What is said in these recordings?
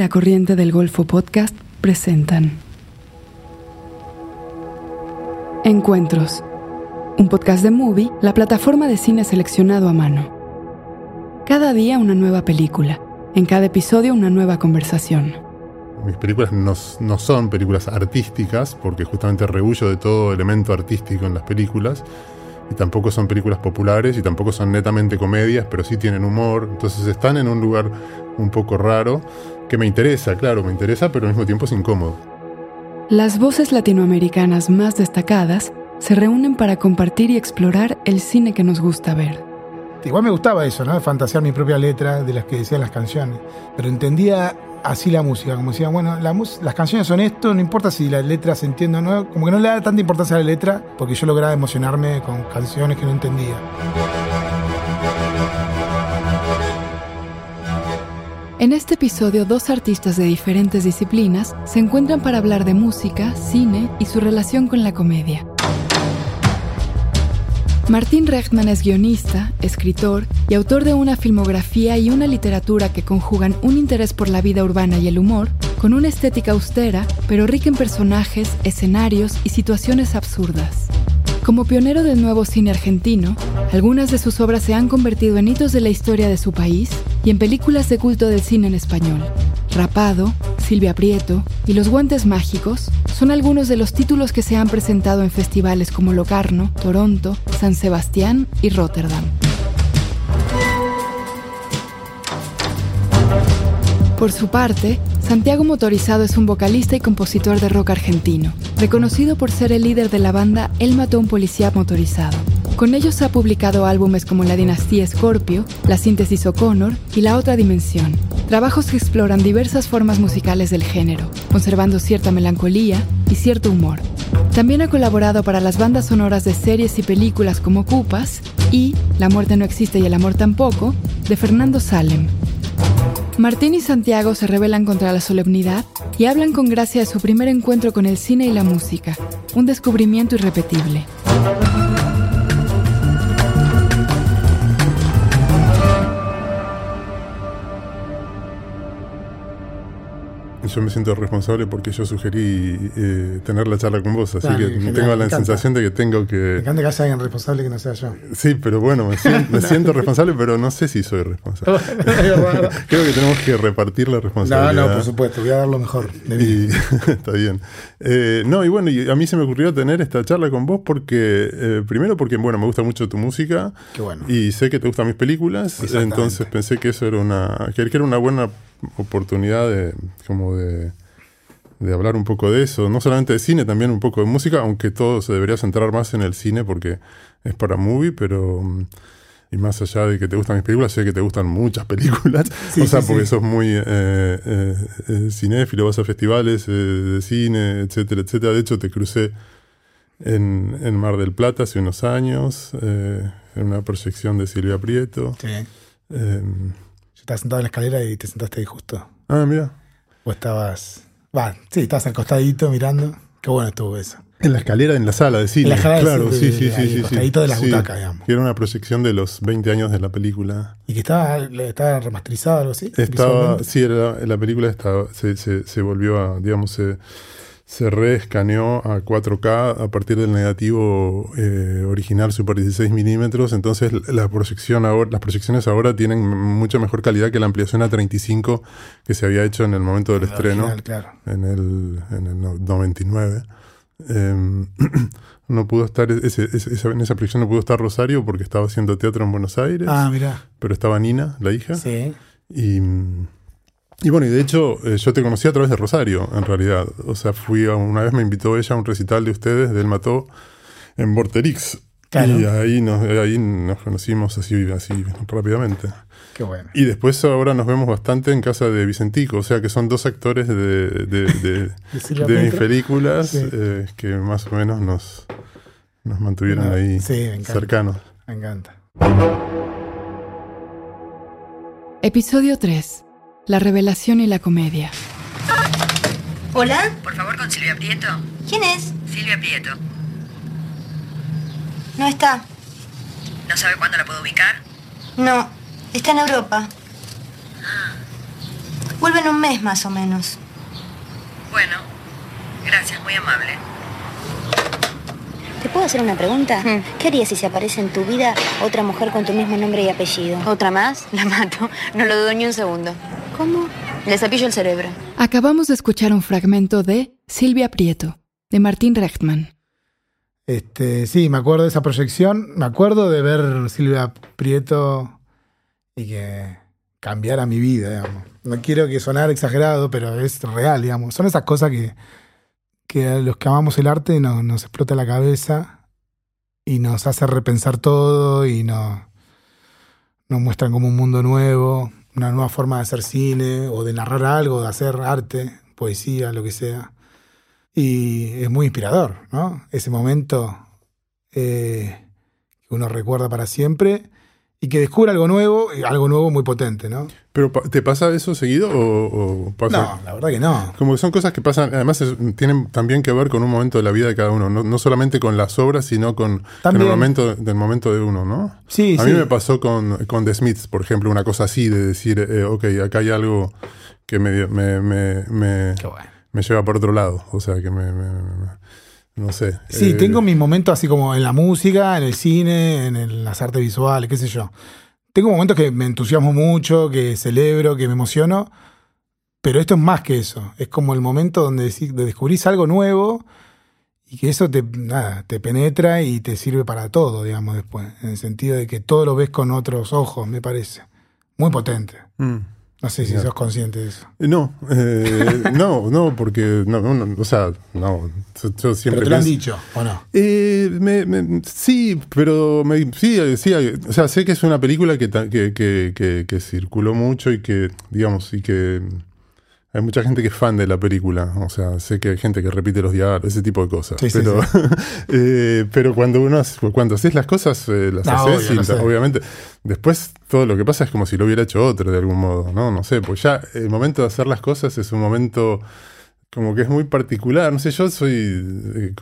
La Corriente del Golfo Podcast presentan Encuentros, un podcast de Movie, la plataforma de cine seleccionado a mano. Cada día una nueva película, en cada episodio una nueva conversación. Mis películas no, no son películas artísticas, porque justamente rehuyo de todo elemento artístico en las películas, y tampoco son películas populares y tampoco son netamente comedias, pero sí tienen humor, entonces están en un lugar un poco raro que me interesa, claro, me interesa, pero al mismo tiempo es incómodo. Las voces latinoamericanas más destacadas se reúnen para compartir y explorar el cine que nos gusta ver. Igual me gustaba eso, ¿no? Fantasear mi propia letra de las que decían las canciones. Pero entendía así la música, como decía, bueno, la las canciones son esto, no importa si la letra se entiende o no, como que no le da tanta importancia a la letra, porque yo lograba emocionarme con canciones que no entendía. En este episodio, dos artistas de diferentes disciplinas se encuentran para hablar de música, cine y su relación con la comedia. Martín Rechtman es guionista, escritor y autor de una filmografía y una literatura que conjugan un interés por la vida urbana y el humor con una estética austera, pero rica en personajes, escenarios y situaciones absurdas. Como pionero del nuevo cine argentino, algunas de sus obras se han convertido en hitos de la historia de su país y en películas de culto del cine en español. Rapado, Silvia Prieto y Los Guantes Mágicos son algunos de los títulos que se han presentado en festivales como Locarno, Toronto, San Sebastián y Rotterdam. Por su parte, Santiago Motorizado es un vocalista y compositor de rock argentino, reconocido por ser el líder de la banda Él mató a un policía motorizado. Con ellos ha publicado álbumes como La Dinastía Scorpio, La Síntesis O'Connor y La Otra Dimensión, trabajos que exploran diversas formas musicales del género, conservando cierta melancolía y cierto humor. También ha colaborado para las bandas sonoras de series y películas como Cupas y La muerte no existe y el amor tampoco, de Fernando Salem. Martín y Santiago se rebelan contra la solemnidad y hablan con gracia de su primer encuentro con el cine y la música, un descubrimiento irrepetible. Yo me siento responsable porque yo sugerí eh, tener la charla con vos, así que tengo la sensación de que tengo que... Me encanta que haya alguien responsable que no sea yo. Sí, pero bueno, me siento, responsable, pero no sé si soy responsable. Creo que tenemos que repartir la responsabilidad. No, no, por supuesto, voy a dar lo mejor de mí. está bien. Eh, no, y bueno, y a mí se me ocurrió tener esta charla con vos porque, eh, primero porque, bueno, me gusta mucho tu música. Qué bueno. Y sé que te gustan mis películas, entonces pensé que eso era una, que era una buena oportunidad de, como de, de, hablar un poco de eso, no solamente de cine, también un poco de música, aunque todo se debería centrar más en el cine porque es para movie, pero y más allá de que te gustan mis películas, sé que te gustan muchas películas, o sea, porque sos muy eh, eh, eh, cinéfilo, vas a festivales de cine, etcétera, etcétera. De hecho, te crucé en, en Mar del Plata hace unos años, en una proyección de Silvia Prieto. Sí. Estabas sentado en la escalera y te sentaste ahí justo. Ah, mira. O estabas. Va, sí, estabas acostadito mirando. Qué bueno estuvo eso. En la escalera, en la sala de cine. En la sala claro, sí, sí, sí, sí. Acostadito de la butaca, digamos. Que era una proyección de los 20 años de la película. ¿Y que estaba, estaba remasterizada o algo así? Estaba, sí, era, la película estaba, se, se, se volvió a, digamos, se, se reescaneó a 4K a partir del negativo eh, original Super 16 milímetros, entonces la proyección ahora, las proyecciones ahora tienen mucha mejor calidad que la ampliación a 35 que se había hecho en el momento del estreno, en, el, en el 99. Em, no pudo estar, ese, en esa proyección no pudo estar Rosario porque estaba haciendo teatro en Buenos Aires. Ah, mira. Pero estaba Nina, la hija. Sí. Y y bueno, y de hecho eh, yo te conocí a través de Rosario, en realidad. O sea, fui a, una vez me invitó ella a un recital de ustedes, del Mató, en Vorterix. Y ahí nos, ahí nos conocimos así, así rápidamente. Qué bueno. Y después ahora nos vemos bastante en casa de Vicentico, o sea que son dos actores de, de, mis películas eh, que más o menos nos, nos mantuvieron ahí cercanos. Me encanta. Episodio 3. La revelación y la comedia. ¿Hola? Por favor, con Silvia Prieto. ¿Quién es? Silvia Prieto. No está. ¿No sabe cuándo la puedo ubicar? No, está en Europa. Ah. Vuelve en un mes más o menos. Bueno, gracias, muy amable. ¿Te puedo hacer una pregunta? Mm. ¿Qué harías si se aparece en tu vida otra mujer con tu mismo nombre y apellido? ¿Otra más? La mato. No lo dudo ni un segundo. ¿Cómo? Le cepillo el cerebro. Acabamos de escuchar un fragmento de Silvia Prieto, de Martín Rechtman. Este, sí, me acuerdo de esa proyección. Me acuerdo de ver Silvia Prieto y que cambiara mi vida, digamos. No quiero que sonar exagerado, pero es real, digamos. Son esas cosas que, que a los que amamos el arte nos, nos explota la cabeza y nos hace repensar todo y nos, nos muestran como un mundo nuevo, una nueva forma de hacer cine o de narrar algo, de hacer arte, poesía, lo que sea. Y es muy inspirador, ¿no? Ese momento eh, que uno recuerda para siempre y que descubre algo nuevo, y algo nuevo muy potente, ¿no? ¿Pero pa- te pasa eso seguido o, o pasa? No, la verdad que no. Como que son cosas que pasan, además es- tienen también que ver con un momento de la vida de cada uno, no, no solamente con las obras, sino con, También. el momento del momento de uno, ¿no? Sí, A sí. mí me pasó con, con The Smiths, por ejemplo, una cosa así, de decir, eh, ok, acá hay algo que me, me, me, me, bueno. me lleva por otro lado, o sea, que me, me- me- no sé. Sí, eh, tengo mis momentos así como en la música, en el cine, en el- las artes visuales, qué sé yo. Tengo momentos que me entusiasmo mucho, que celebro, que me emociono, pero esto es más que eso. Es como el momento donde descubrís algo nuevo y que eso te, nada, te penetra y te sirve para todo, digamos, después. En el sentido de que todo lo ves con otros ojos, me parece. Muy potente. mm. No sé si sos consciente de eso. No, eh, no, no, porque, no, no, o sea, no, yo, yo siempre Pero te lo han pienso- dicho, ¿o no? Eh, me- me- sí, pero me- sí, eh, sí, eh, o sea, sé que es una película que, que, que- que circuló mucho y que, digamos, y que hay mucha gente que es fan de la película, o sea, sé que hay gente que repite los diálogos, ese tipo de cosas, Sí, sí, pero, eh, pero cuando uno hace- cuando haces las cosas, eh, las No, haces obvio, y obviamente después todo lo que pasa es como si lo hubiera hecho otro de algún modo, ¿no? No sé, pues ya el momento de hacer las cosas es un momento como que es muy particular. No sé, yo soy. eh,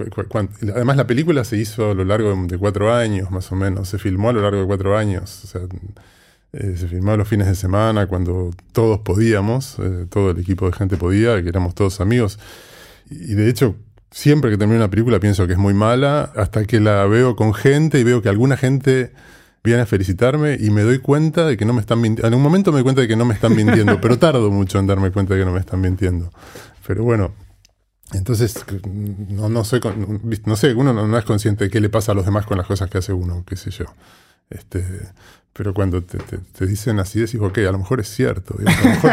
además, la película se hizo a lo largo de cuatro años, más o menos. Se filmó a lo largo de cuatro años. O sea, eh, se filmó los fines de semana cuando todos podíamos, eh, todo el equipo de gente podía, que éramos todos amigos. Y de hecho, siempre que termino una película pienso que es muy mala, hasta que la veo con gente y veo que alguna gente viene a felicitarme y me doy cuenta de que no me están mintiendo. En un momento me doy cuenta de que no me están mintiendo, pero tardo mucho en darme cuenta de que no me están mintiendo. Pero bueno, entonces no, no soy no sé, uno no, no es consciente de qué le pasa a los demás con las cosas que hace uno, qué sé yo. Este, pero cuando te, te- te dicen así, decís, ok, a lo mejor es cierto. digamos, a lo mejor,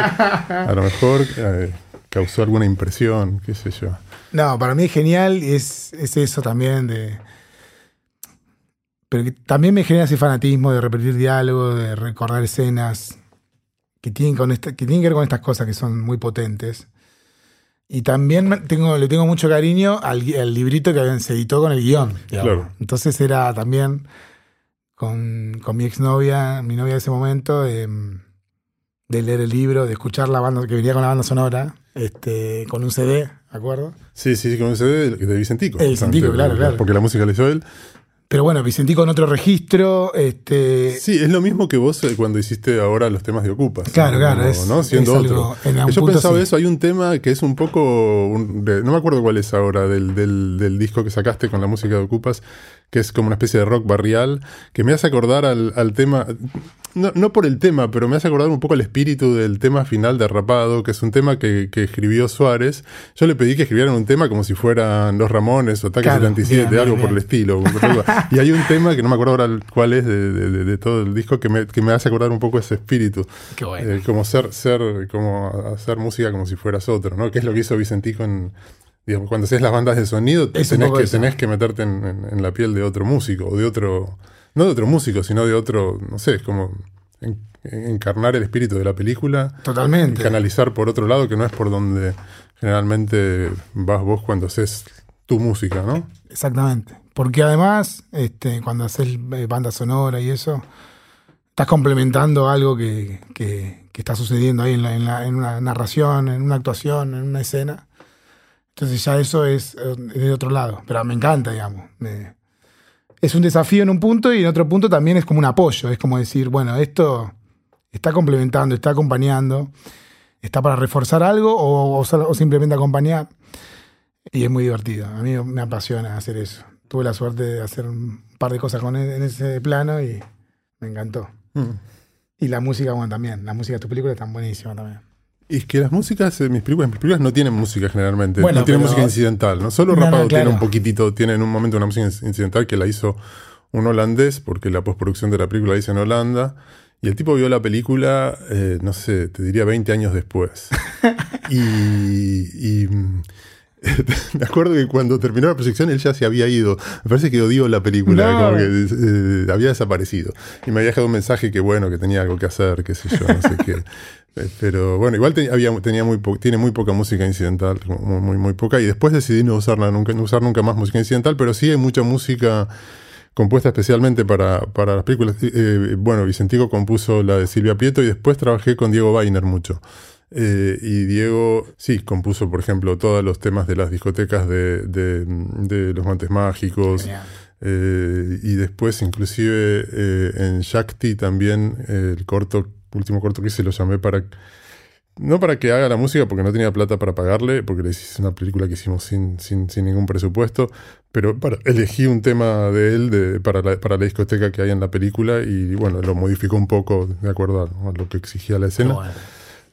a lo mejor, eh, causó alguna impresión, qué sé yo. No, para mí es genial y es, es eso también de. Pero que también me genera ese fanatismo de repetir diálogos, de recordar escenas que tienen, con esta- que tienen que ver con estas cosas que son muy potentes. Y también tengo, le tengo mucho cariño al, al librito que se editó con el guion. Claro. Entonces era también con, con mi exnovia, mi novia de ese momento, de, de leer el libro, de escuchar la banda que venía con la banda sonora, este, con un CD, ¿de acuerdo? Sí, sí, sí, con un CD de, Vicentico. El Vicentico, Porque- claro, claro. Porque la música la hizo él. Pero bueno, Vicentico en otro registro, este, Sí, es lo mismo que vos eh, cuando hiciste ahora los temas de Ocupas. Claro, claro, Como, es- ¿no? Siendo es algo- otro. en Yo pensaba sí. eso, hay un tema que es un poco, un- de- no me acuerdo cuál es ahora, del, del, del disco que sacaste con la música de Ocupas, que es como una especie de rock barrial, que me hace acordar al, al tema, no, no por el tema, pero me hace acordar un poco al espíritu del tema final de Rapado, que es un tema que, que escribió Suárez. Yo le pedí que escribieran un tema como si fueran Los Ramones o Ataque Claro, 77, bien, algo bien, por el estilo. y hay un tema que no me acuerdo ahora cuál es de, de- de- de todo el disco que me, que me hace acordar un poco ese espíritu. Qué bueno. Eh, como ser, ser, como hacer música como si fueras otro, ¿no? Que es lo que hizo Vicentico en. Digamos, cuando haces las bandas de sonido, Es tenés que, eso. tenés que meterte en, en- en la piel de otro músico, o de otro. No de otro músico, sino de otro. No sé, es como en- encarnar el espíritu de la película. Totalmente. Canalizar por otro lado, que no es por donde generalmente vas vos cuando haces tu música, ¿no? Exactamente. Porque además, este, cuando haces eh, banda sonora y eso, estás complementando algo que, que- que está sucediendo ahí en, la- en la- en una narración, en una actuación, en una escena. Entonces ya eso es eh, de otro lado. Pero me encanta, digamos. Me- es un desafío en un punto y en otro punto también es como un apoyo. Es como decir, bueno, esto está complementando, está acompañando. está para reforzar algo o, o simplemente acompañar. Y es muy divertido. A mí me apasiona hacer eso. Tuve la suerte de hacer un par de cosas con él en ese plano y me encantó. Mm. Y la música, bueno, también. La música de tu película están buenísima también. Es que las músicas, mis películas, mis películas no tienen música generalmente, no tienen música incidental, ¿no? Solo Rapado tiene un poquitito, tiene en un momento una música incidental que la hizo un holandés, porque la postproducción de la película la hizo en Holanda, y el tipo vio la película, eh, no sé, te diría 20 años después. y, me acuerdo que cuando terminó la proyección él ya se había ido. Me parece que odió la película, como que eh, había desaparecido. Y me había dejado un mensaje que bueno, que tenía algo que hacer, qué sé yo, no sé qué. Eh, pero bueno, igual había, tenía muy tiene muy poca música incidental, muy, muy, muy, poca. Y después decidí no usarla nunca, no usar nunca más música incidental, pero sí hay mucha música compuesta especialmente para, para las películas. Eh, bueno, Vicentico compuso la de Silvia Prieto y después trabajé con Diego Weiner mucho. Eh, y Diego, sí, compuso, por ejemplo, todos los temas de las discotecas de, de, los guantes mágicos. Eh, y después, inclusive, eh, en Shakti también, el corto, último corto que hice lo llamé para. No para que haga la música, porque no tenía plata para pagarle, porque le hice una película que hicimos sin, sin, sin ningún presupuesto, pero para, elegí un tema de él de, para, la, para la discoteca que hay en la película y bueno, lo modificó un poco de acuerdo a, lo que exigía la escena.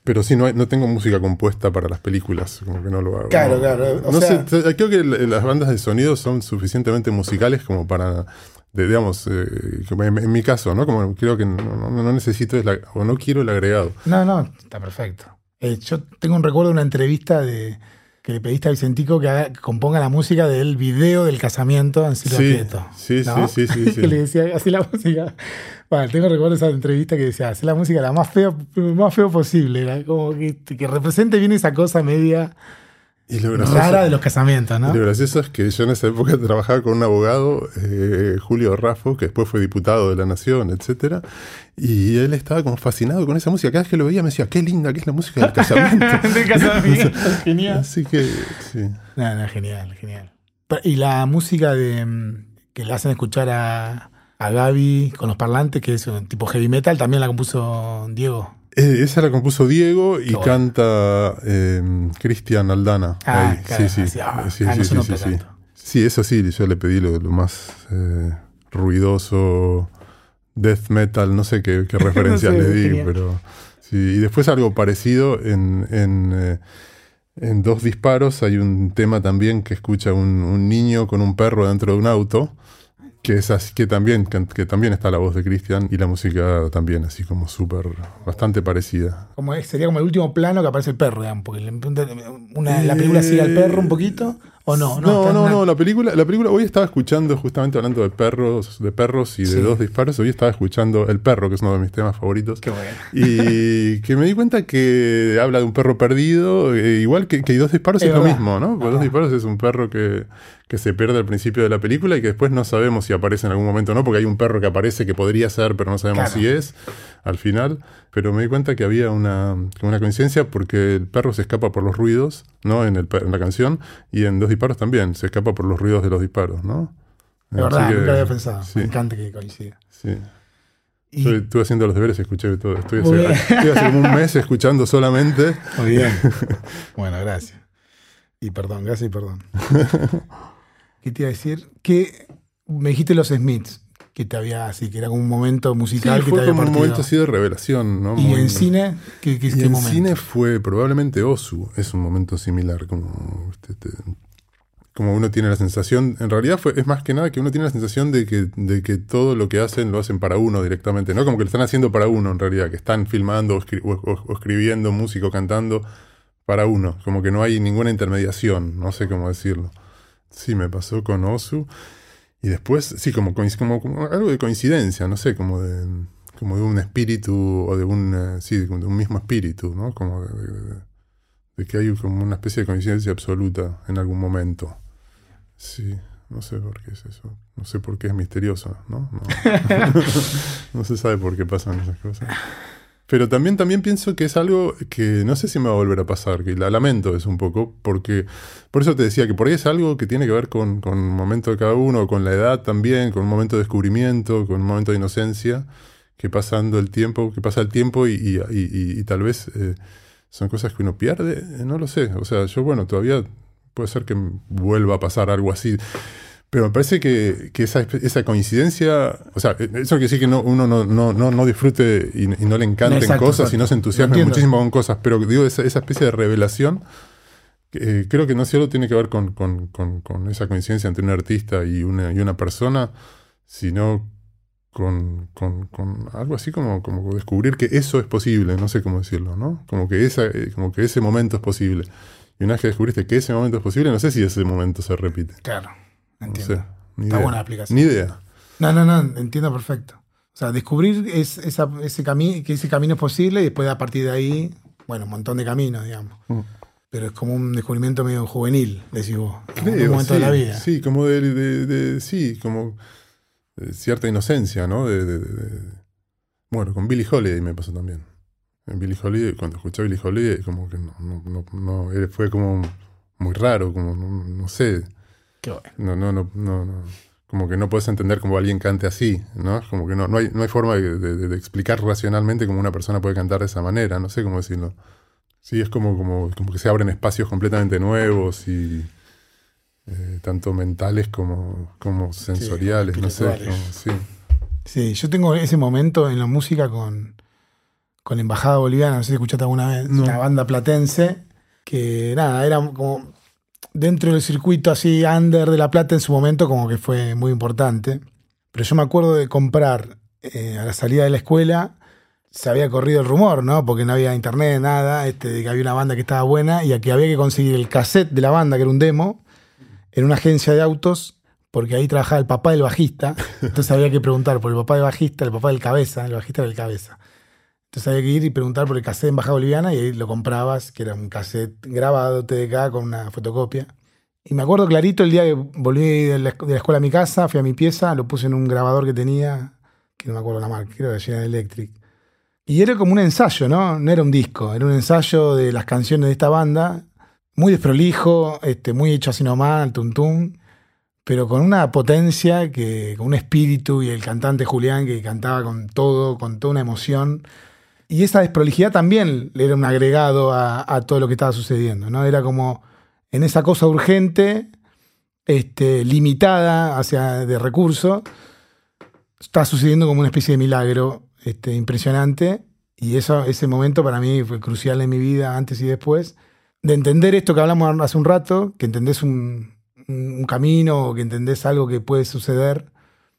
Pero sí, no, no tengo música compuesta para las películas, como que no lo hago. Claro, claro. no sé, creo que las bandas de sonido son suficientemente musicales como para, digamos, eh, en, mi caso, ¿no? Como creo que no, necesito o no quiero el agregado. No, no, está perfecto. Eh, yo tengo un recuerdo de una entrevista de que le pediste a Vicentico que, componga la música del video del casamiento en Silvia sí, Sí, sí, sí, sí, que le decía, así la música. Bueno, tengo recuerdo esa entrevista que decía, hacer la música la más feo, más feo posible, era como que, que represente bien esa cosa media y lo rara de los casamientos, ¿no? Y lo gracioso es que yo en esa época trabajaba con un abogado, eh, Julio Raffo, que después fue diputado de la Nación, etcétera, y él estaba como fascinado con esa música. Cada vez que lo veía me decía, qué linda que es la música del casamiento. del casamiento, genial. Así que, sí. No, no, genial, genial. Y la música de mm, que le hacen escuchar a, a Gaby con los parlantes, que es un tipo heavy metal, también la compuso Diego. Eh, esa la compuso Diego y canta eh, Cristian Aldana. Ah, sí, sí. sí, ah, sí, sí, sí, sí, eso sí, yo le pedí lo, más eh, ruidoso, death metal, no sé qué, referencia le di, pero sí. Y después algo parecido en, en, en, Dos Disparos hay un tema también que escucha un, un niño con un perro dentro de un auto que es así, que también, que, también está la voz de Cristian y la música también, así como súper, bastante parecida. Como sería como el último plano que aparece el perro, digamos, porque una, la película sigue al perro un poquito. ¿O no? No, no, no, la película, la película, hoy estaba escuchando, justamente hablando de perros, de perros y de dos disparos, hoy estaba escuchando El perro, que es uno de mis temas favoritos. Qué bueno. Y que me di cuenta que habla de un perro perdido, eh, igual que, que dos disparos es, lo mismo, ¿no? Porque dos disparos es un perro que, que se pierde al principio de la película y que después no sabemos si aparece en algún momento o no, porque hay un perro que aparece que podría ser, pero no sabemos si es al final. Pero me di cuenta que había una, una coincidencia porque el perro se escapa por los ruidos, ¿no? En, el, en la canción, y en dos disparos también, se escapa por los ruidos de los disparos, ¿no? De verdad, nunca había pensado. Me encanta que coincida. Sí. estuve haciendo los deberes escuché todo. Estoy hace, como un mes escuchando solamente. Muy bien. bueno, gracias. Y perdón, gracias y perdón. ¿Qué te iba a decir? Que me dijiste los Smiths que te había así, que era como un momento musical que fue te había como un momento así de revelación, ¿no? ¿Y en cine? ¿Qué, qué, y en cine fue probablemente Osu, es un momento similar, como, este, este, como uno tiene la sensación, en realidad fue, es más que nada que uno tiene la sensación de que, de que todo lo que hacen lo hacen para uno directamente, ¿no? Como que lo están haciendo para uno en realidad, que están filmando o, escribiendo músico, cantando para uno, como que no hay ninguna intermediación, no sé cómo decirlo. Sí, me pasó con Osu. Y después, sí, como, como, algo de coincidencia, no sé, como de, como de un espíritu o de un, eh, sí, de un mismo espíritu, ¿no? Como de, que hay como una especie de coincidencia absoluta en algún momento. Sí, no sé por qué es eso. No sé por qué es misterioso, ¿no? No, no se sabe por qué pasan esas cosas. Pero también, también pienso que es algo que no sé si me va a volver a pasar, que la lamento es un poco, porque por eso te decía que por ahí es algo que tiene que ver con, con un momento de cada uno, con la edad también, con un momento de descubrimiento, con un momento de inocencia, que pasando el tiempo, que pasa el tiempo y, y, tal vez eh, son cosas que uno pierde, eh, no lo sé. O sea, yo, bueno, todavía puede ser que vuelva a pasar algo así. Pero me parece que, que esa, esa, coincidencia, o sea, eso quiere decir que no, uno no, no, no, no disfrute y, y, no le encanten Exacto, cosas exacto. y no se entusiasme muchísimo con cosas, pero digo, esa, esa especie de revelación, eh, creo que no solo tiene que ver con, con, con, con esa coincidencia entre un artista y una, y una persona, sino con, con, con algo así como, como descubrir que eso es posible, no sé cómo decirlo, ¿no? Como que, esa, eh, como que ese momento es posible. Y una vez que descubriste que ese momento es posible, no sé si ese momento se repite. Claro, No entiendo. sé. Ni Está idea. buena la explicación. Ni idea. No, no, no, entiendo perfecto. O sea, descubrir es, esa- ese camino, que ese camino es posible y después a partir de ahí, bueno, un montón de caminos, digamos. Mm. Pero es como un descubrimiento medio juvenil, decís vos, en Creo, un momento sí, de la vida. Sí, como de, de- de- sí, como de cierta inocencia, ¿no? De, de- de- de- bueno, con Billie Holiday me pasó también. En Billie Holiday, cuando escuché a Billie Holiday, como que no, no, no, no, fue como muy raro, como no, no sé, Qué bueno. no, no, no, no, no. como que no puedes entender cómo alguien cante así, ¿no? Como que no, no hay, no hay forma de, de- de explicar racionalmente cómo una persona puede cantar de esa manera, no sé cómo decirlo. Sí, es como, como, como que se abren espacios completamente nuevos y eh, tanto mentales como, como sensoriales, no sé. como- sí. Sí, yo tengo ese momento en la música con, con la Embajada Boliviana, no sé si escuchaste alguna vez, No. una banda platense, que nada, era como dentro del circuito así under de La Plata en su momento como que fue muy importante. Pero yo me acuerdo de comprar eh, a la salida de la escuela, se había corrido el rumor, ¿no? Porque no había internet, nada, este, de que había una banda que estaba buena y que había que conseguir el cassette de la banda, que era un demo, en una agencia de autos, porque ahí trabajaba el papá del bajista. Entonces había que preguntar por el papá del bajista, el papá del cabeza, el bajista era el cabeza. Entonces había que ir y preguntar por el cassette en Baja Boliviana y ahí lo comprabas, que era un cassette grabado TDK con una fotocopia. Y me acuerdo clarito el día que volví de de la escuela a mi casa, fui a mi pieza, lo puse en un grabador que tenía, que no me acuerdo la marca, creo que era General Electric. Y era como un ensayo, ¿no? No era un disco, era un ensayo de las canciones de esta banda, muy desprolijo, este, muy hecho así nomás, al tuntum, pero con una potencia, que, con un espíritu, y el cantante Julián que cantaba con todo, con toda una emoción. Y esa desprolijidad también era un agregado a, todo lo que estaba sucediendo, ¿no? Era como en esa cosa urgente, este, limitada hacia de recurso, está sucediendo como una especie de milagro este, impresionante. Y eso, ese momento para mí fue crucial en mi vida, antes y después, de entender esto que hablamos hace un rato, que entendés un, un- camino, que entendés algo que puede suceder,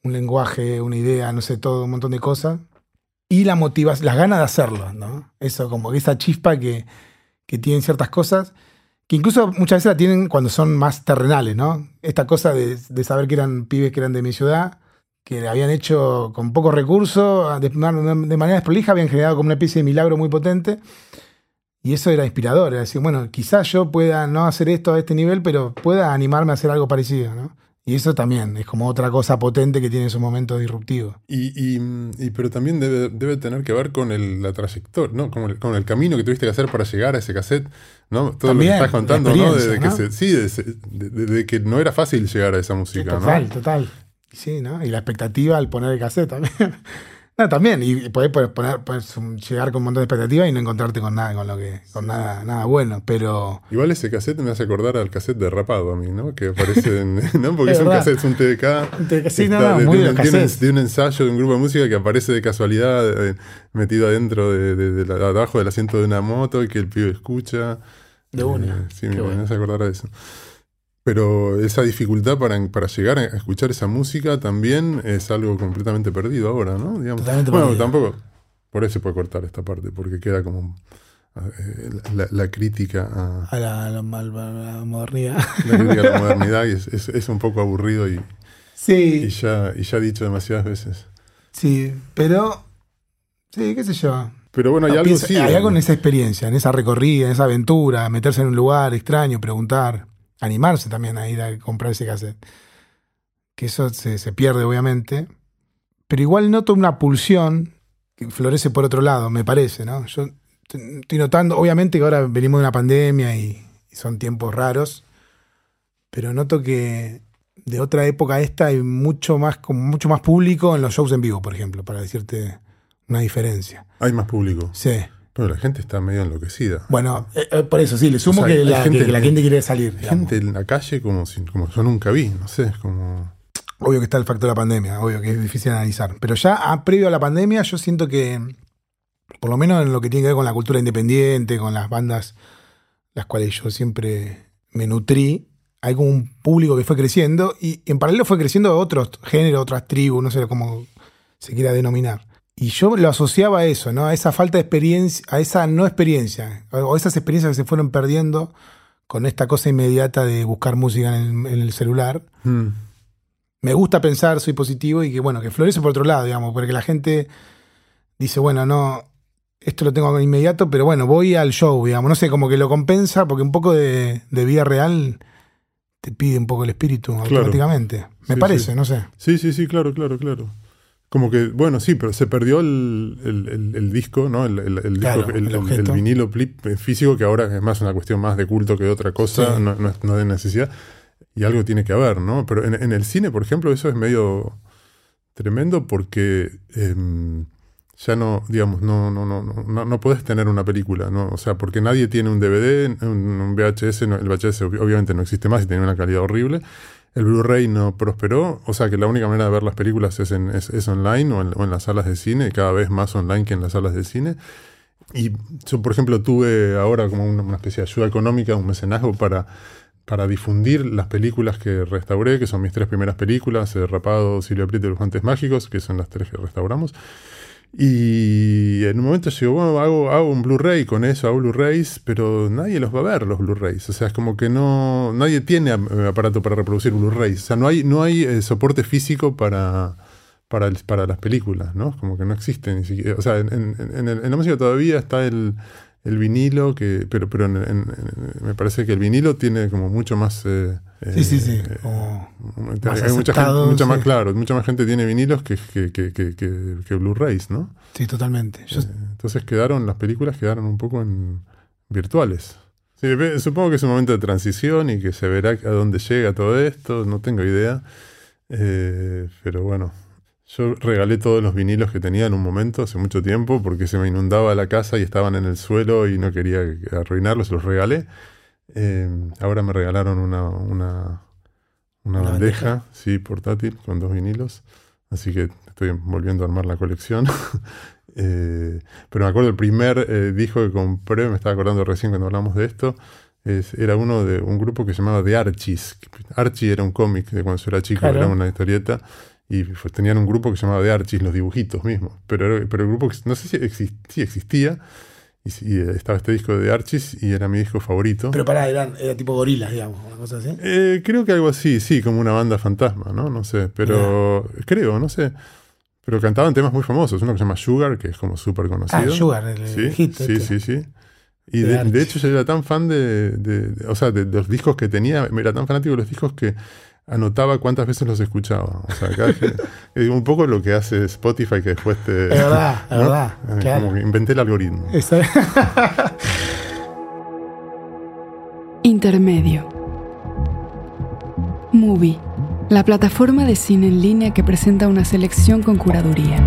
un lenguaje, una idea, no sé, todo, un montón de cosas. Y la motivación, las ganas de hacerlo, ¿no? Eso, como esa chispa que, que tienen ciertas cosas, que incluso muchas veces la tienen cuando son más terrenales, ¿no? Esta cosa de, de saber que eran pibes que eran de mi ciudad, que habían hecho con pocos recursos, de, de manera desprolija, habían generado como una especie de milagro muy potente. Y eso era inspirador, era decir, bueno, quizás yo pueda no hacer esto a este nivel, pero pueda animarme a hacer algo parecido, ¿no? Y eso también es como otra cosa potente que tiene esos momentos disruptivos. Y, y, y- pero también debe, debe tener que ver con el, la trayectoria, ¿no? Con el, con el camino que tuviste que hacer para llegar a ese cassette, ¿no? Todo También, lo que estás contando, ¿no? experiencia, De que se- sí, de, se- de- de- de que no era fácil llegar a esa música, total, ¿no? total. Sí, ¿no? Y la expectativa al poner el cassette también. No, también. Y podés poner, podés llegar con un montón de expectativas y no encontrarte con nada, con lo que, con nada, nada bueno. Pero Igual ese cassette me hace acordar al cassette de Rapado a mí, ¿no? Que aparece en, ¿no? Porque Es un cassette, es un TDK. Un TDK, sí, no, de, muy de un, de un- de un ensayo de un grupo de música que aparece de casualidad eh, metido adentro de, de- de la- abajo del asiento de una moto y que el pibe escucha. De una. Eh, sí, Qué me, bueno. me hace acordar a eso. Pero esa dificultad para, para llegar a escuchar esa música también es algo completamente perdido ahora, ¿no? Digamos. Totalmente bueno, perdido. tampoco. Por eso se puede cortar esta parte, porque queda como eh, la, la crítica a, a la, a la mal- a la modernidad. la crítica a la modernidad y es, es- es un poco aburrido y, y sí, ya, y ya dicho demasiadas veces. sí, pero. Sí, qué sé yo. Pero bueno, hay No, algo piensa- sí. hay algo en esa experiencia, en esa recorrida, en esa aventura, meterse en un lugar extraño, preguntar, animarse también a ir a comprar ese cassette. Que eso se, se pierde, obviamente. Pero igual noto una pulsión que florece por otro lado, me parece, ¿no? Yo estoy notando, obviamente que ahora venimos de una pandemia y, y son tiempos raros, pero noto que de otra época a esta hay mucho más, como mucho más público en los shows en vivo, por ejemplo, para decirte una diferencia. Hay más público. Sí. Pero la gente está medio enloquecida. Bueno, eh, eh, por eso sí, le sumo O sea, que, la, gente- que la gente quiere salir. digamos. Gente en la calle como, si, como yo nunca vi, no sé, es como... Obvio que está el factor de la pandemia, obvio que es difícil analizar. Pero ya a- previo a la pandemia, yo siento que, por lo menos en lo que tiene que ver con la cultura independiente, con las bandas, las cuales yo siempre me nutrí, hay como un público que fue creciendo y en paralelo fue creciendo otros géneros, otras tribus, no sé cómo se quiera denominar. Y yo lo asociaba a eso, ¿no? A esa falta de experiencia, a esa no experiencia, o esas experiencias que se fueron perdiendo con esta cosa inmediata de buscar música en el, en el celular mm, me gusta pensar, soy positivo y que bueno, que florece por otro lado, digamos, porque la gente dice, bueno, no, esto lo tengo inmediato, pero bueno, voy al show, digamos, no sé, como que lo compensa, porque un poco de, de vida real te pide un poco el espíritu automáticamente. Me Sí, parece, sí. no sé. Sí, sí, sí, claro, claro, claro. Como que, bueno, sí, pero se perdió el, el- el- el disco, ¿no? El, Claro, disco, vinilo plip físico, que ahora es más una cuestión más de culto que de otra cosa, Sí. no, no, es- no de necesidad. Y algo tiene que haber, ¿no? Pero en, en el cine, por ejemplo, eso es medio tremendo porque em, ya no, digamos, no, no, no, no, no, no puedes tener una película, ¿no? O sea, porque nadie tiene un DVD, un, un VHS, el VHS ob- obviamente no existe más y tiene una calidad horrible. El Blu-ray no prosperó, o sea que la única manera de ver las películas es, en, es, online o en, las salas de cine, cada vez más online que en las salas de cine. Y yo, por ejemplo, tuve ahora como una, una especie de ayuda económica, un mecenazgo para, para difundir las películas que restauré, que son mis tres primeras películas, eh, Rapado, Silvia Prieto y los Guantes Mágicos, que son las tres que restauramos. Y en un momento llegó, bueno, hago, hago un Blu-ray con eso, hago Blu-rays, pero nadie los va a ver, los Blu-rays. O sea, es como que no, nadie tiene eh, aparato para reproducir Blu-rays. O sea, no hay, no hay eh, soporte físico para, para, para las películas, ¿no? Como que no existe ni siquiera. O sea, en, en- en el- en la música todavía está el, el vinilo, que, pero, pero en- en- en- me parece que el vinilo tiene como mucho más... eh, Sí, sí, sí. eh, como hay mucha, gente, más, claro, mucha más gente tiene vinilos que, que, que, que, que- Blu-rays, ¿no? sí, totalmente. Yo- Eh, Entonces quedaron, las películas quedaron un poco en virtuales. Sí, supongo que es un momento de transición y que se verá a dónde llega todo esto, no tengo idea. Eh, pero bueno, yo regalé todos los vinilos que tenía en un momento, hace mucho tiempo, porque se me inundaba la casa y estaban en el suelo y no quería arruinarlos, los regalé. Eh, ahora me regalaron una, una, bandeja, bandeja. sí, portátil, con dos vinilos. Así que estoy volviendo a armar la colección. Eh, pero me acuerdo el primer eh, disco que compré, me estaba acordando recién cuando hablamos de esto, es- era uno de un grupo que se llamaba The Archies. Archie era un cómic de cuando yo era chico, Claro. era una historieta. Y tenían un grupo que se llamaba The Archies, los dibujitos mismos. Pero, pero el grupo, no sé si exis- sí existía. Y, y, eh, estaba este disco de The Archies y era mi disco favorito. Pero pará, eran, era tipo gorilas, digamos, una cosa así. Eh, creo que algo así, sí, como una banda fantasma, ¿no? No sé, pero creo, no sé. Pero cantaban temas muy famosos, uno que se llama Sugar, que es como súper conocido. Ah, Sugar, el, Sí, sí, este. sí, sí. Y De de, de hecho yo era tan fan de, de- de- o sea, de, de los discos que tenía, era tan fanático de los discos que anotaba cuántas veces los escuchaba. O sea, cada vez que- eh, un poco lo que hace Spotify que después te... Es verdad, es verdad. Eh, claro. Como que inventé el algoritmo. Intermedio. Movie, la plataforma de cine en línea que presenta una selección con curaduría.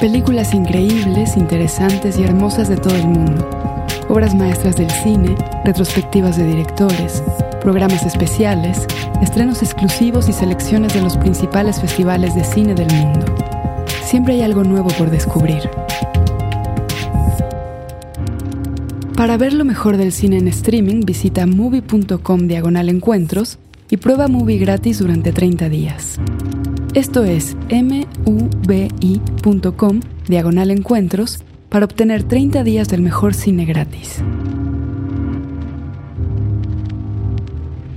Películas increíbles, interesantes y hermosas de todo el mundo. Obras maestras del cine, retrospectivas de directores, programas especiales, estrenos exclusivos y selecciones de los principales festivales de cine del mundo. Siempre hay algo nuevo por descubrir. Para ver lo mejor del cine en streaming, visita movie.com diagonal encuentros y prueba Movie gratis durante 30 días. Esto es mubi.com diagonal encuentros para obtener 30 días del mejor cine gratis.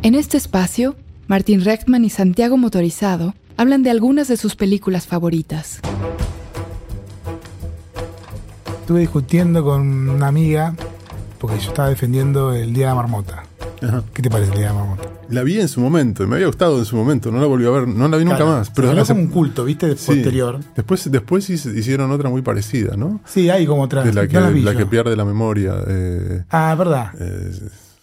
En este espacio, Martín Rechtman y Santiago Motorizado hablan de algunas de sus películas favoritas. Estuve discutiendo con una amiga porque yo estaba defendiendo el Día de la Marmota. Ajá. ¿Qué te parece el Día de la Marmota? La vi en su momento, me había gustado en su momento, no la volví a ver, no la vi nunca Claro, más. se Pero volvió hace- como un culto, ¿viste? sí. Posterior. Después, después hicieron otra muy parecida, ¿no? Sí, hay como otra. De la que, no la vi la yo. que pierde la memoria. eh, Ah, verdad. eh,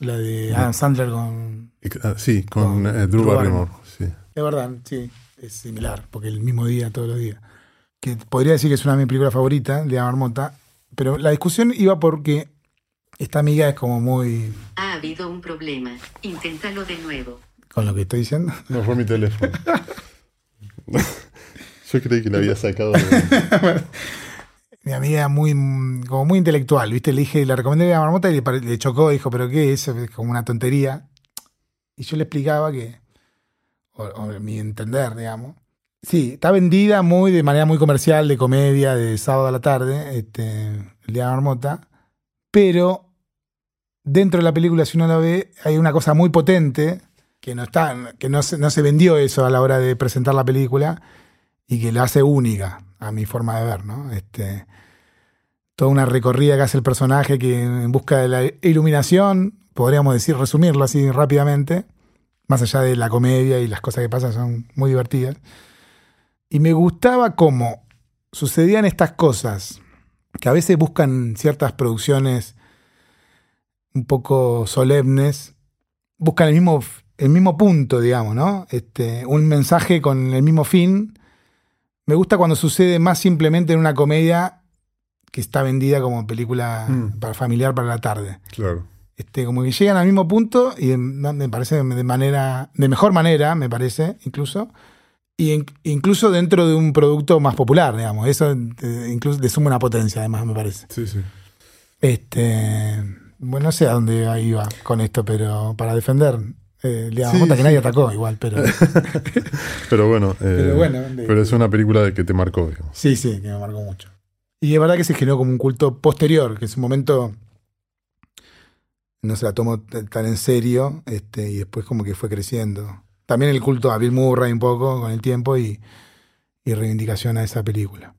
La de Adam Sandler con. Ah, sí, con Con eh, Drew Drew Barrymore. Sí. Es verdad, sí. Es similar, porque el mismo día, todos los días. Que podría decir que es una de mis películas favoritas, el Día de la Marmota. Pero la discusión iba porque esta amiga es como muy... Ha habido un problema. Inténtalo de nuevo. ¿Con lo que estoy diciendo? No, fue mi teléfono. Yo creí que le había sacado. mi amiga muy como muy intelectual, ¿viste? Le dije, le recomendé la marmota y le, chocó, dijo, pero ¿qué es? Es como una tontería. Y yo le explicaba que, o, mi entender, digamos. Sí, está vendida muy de manera muy comercial, de comedia, de sábado a la tarde, este, el día de pero dentro de la película, si uno la ve, hay una cosa muy potente que no está, que no se, no se vendió eso a la hora de presentar la película y que la hace única a mi forma de ver, ¿no? Este, toda una recorrida que hace el personaje que en busca de la iluminación, podríamos decir, resumirlo así rápidamente, más allá de la comedia y las cosas que pasan son muy divertidas. Y me gustaba cómo sucedían estas cosas, que a veces buscan ciertas producciones un poco solemnes, buscan el mismo, el mismo punto, digamos, ¿no? Este, un mensaje con el mismo fin. Me gusta cuando sucede más simplemente en una comedia que está vendida como película mm. para familiar para la tarde. Claro. Este, como que llegan al mismo punto y me parece de manera, de mejor manera, me parece, incluso. Y incluso dentro de un producto más popular, digamos. Eso incluso le suma una potencia, además, me parece. Sí, sí. Este. Bueno, no sé a dónde iba con esto, pero para defender eh, le sí, que nadie atacó igual, pero. pero bueno, eh, pero, es una película de que te marcó. Digamos. Sí, sí, que me marcó mucho. Y es verdad que se generó como un culto posterior, que en su momento no se la tomó tan en serio, este, y después como que fue creciendo. También el culto a Bill Murray un poco con el tiempo y, y reivindicación a esa película.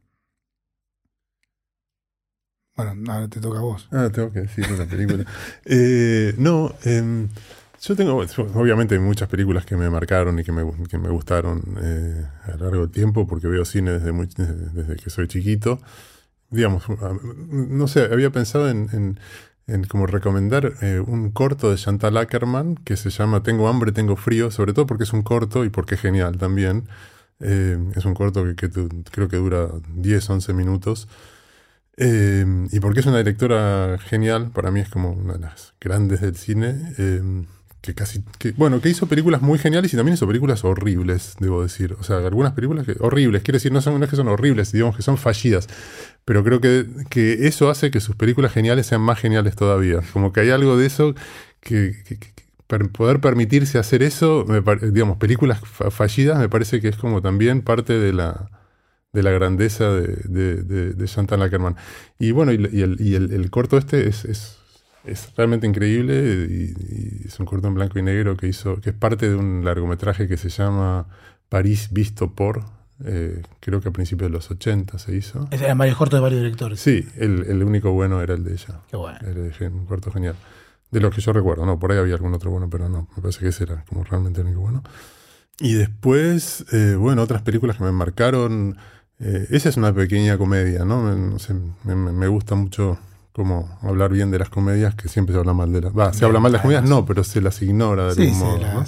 Bueno, ahora te toca a vos. Ah, tengo que decir una película. eh, no, eh, yo tengo, obviamente hay muchas películas que me marcaron y que me, que me gustaron eh, a lo largo del tiempo porque veo cine desde, muy, desde, que soy chiquito. Digamos, no sé, había pensado en, en, como recomendar eh, un corto de Chantal Ackerman que se llama Tengo hambre, tengo frío, sobre todo porque es un corto y porque es genial también. Eh, es un corto que, que creo que dura 10, 11 minutos. Eh, y porque es una directora genial, para mí es como una de las grandes del cine, que casi, que, bueno, que hizo películas muy geniales y también hizo películas horribles, debo decir. O sea, algunas películas que, horribles, quiere decir, no son no que son horribles, digamos que son fallidas, pero creo que, que, eso hace que sus películas geniales sean más geniales todavía. Como que hay algo de eso que, poder permitirse hacer eso, digamos, películas fallidas, me parece que es como también parte de la de la grandeza de, de, de, Chantal Ackerman. Y bueno, y, el, corto este es, es, realmente increíble y, es un corto en blanco y negro que hizo, que es parte de un largometraje que se llama París visto por, eh, creo que a principios de los 80 se hizo. Eran varios cortos de varios directores. Sí, el, el, único bueno era el de ella. Qué bueno. Era un corto genial. De los que yo recuerdo, no, por ahí había algún otro bueno, pero no, me parece que ese era como realmente el único bueno. Y después, eh, bueno, otras películas que me marcaron. Eh, esa es una pequeña comedia, ¿no? Me, me, gusta mucho como hablar bien de las comedias, que siempre se habla mal de las... Va, se habla mal de las comedias, no, pero se las ignora de algún modo.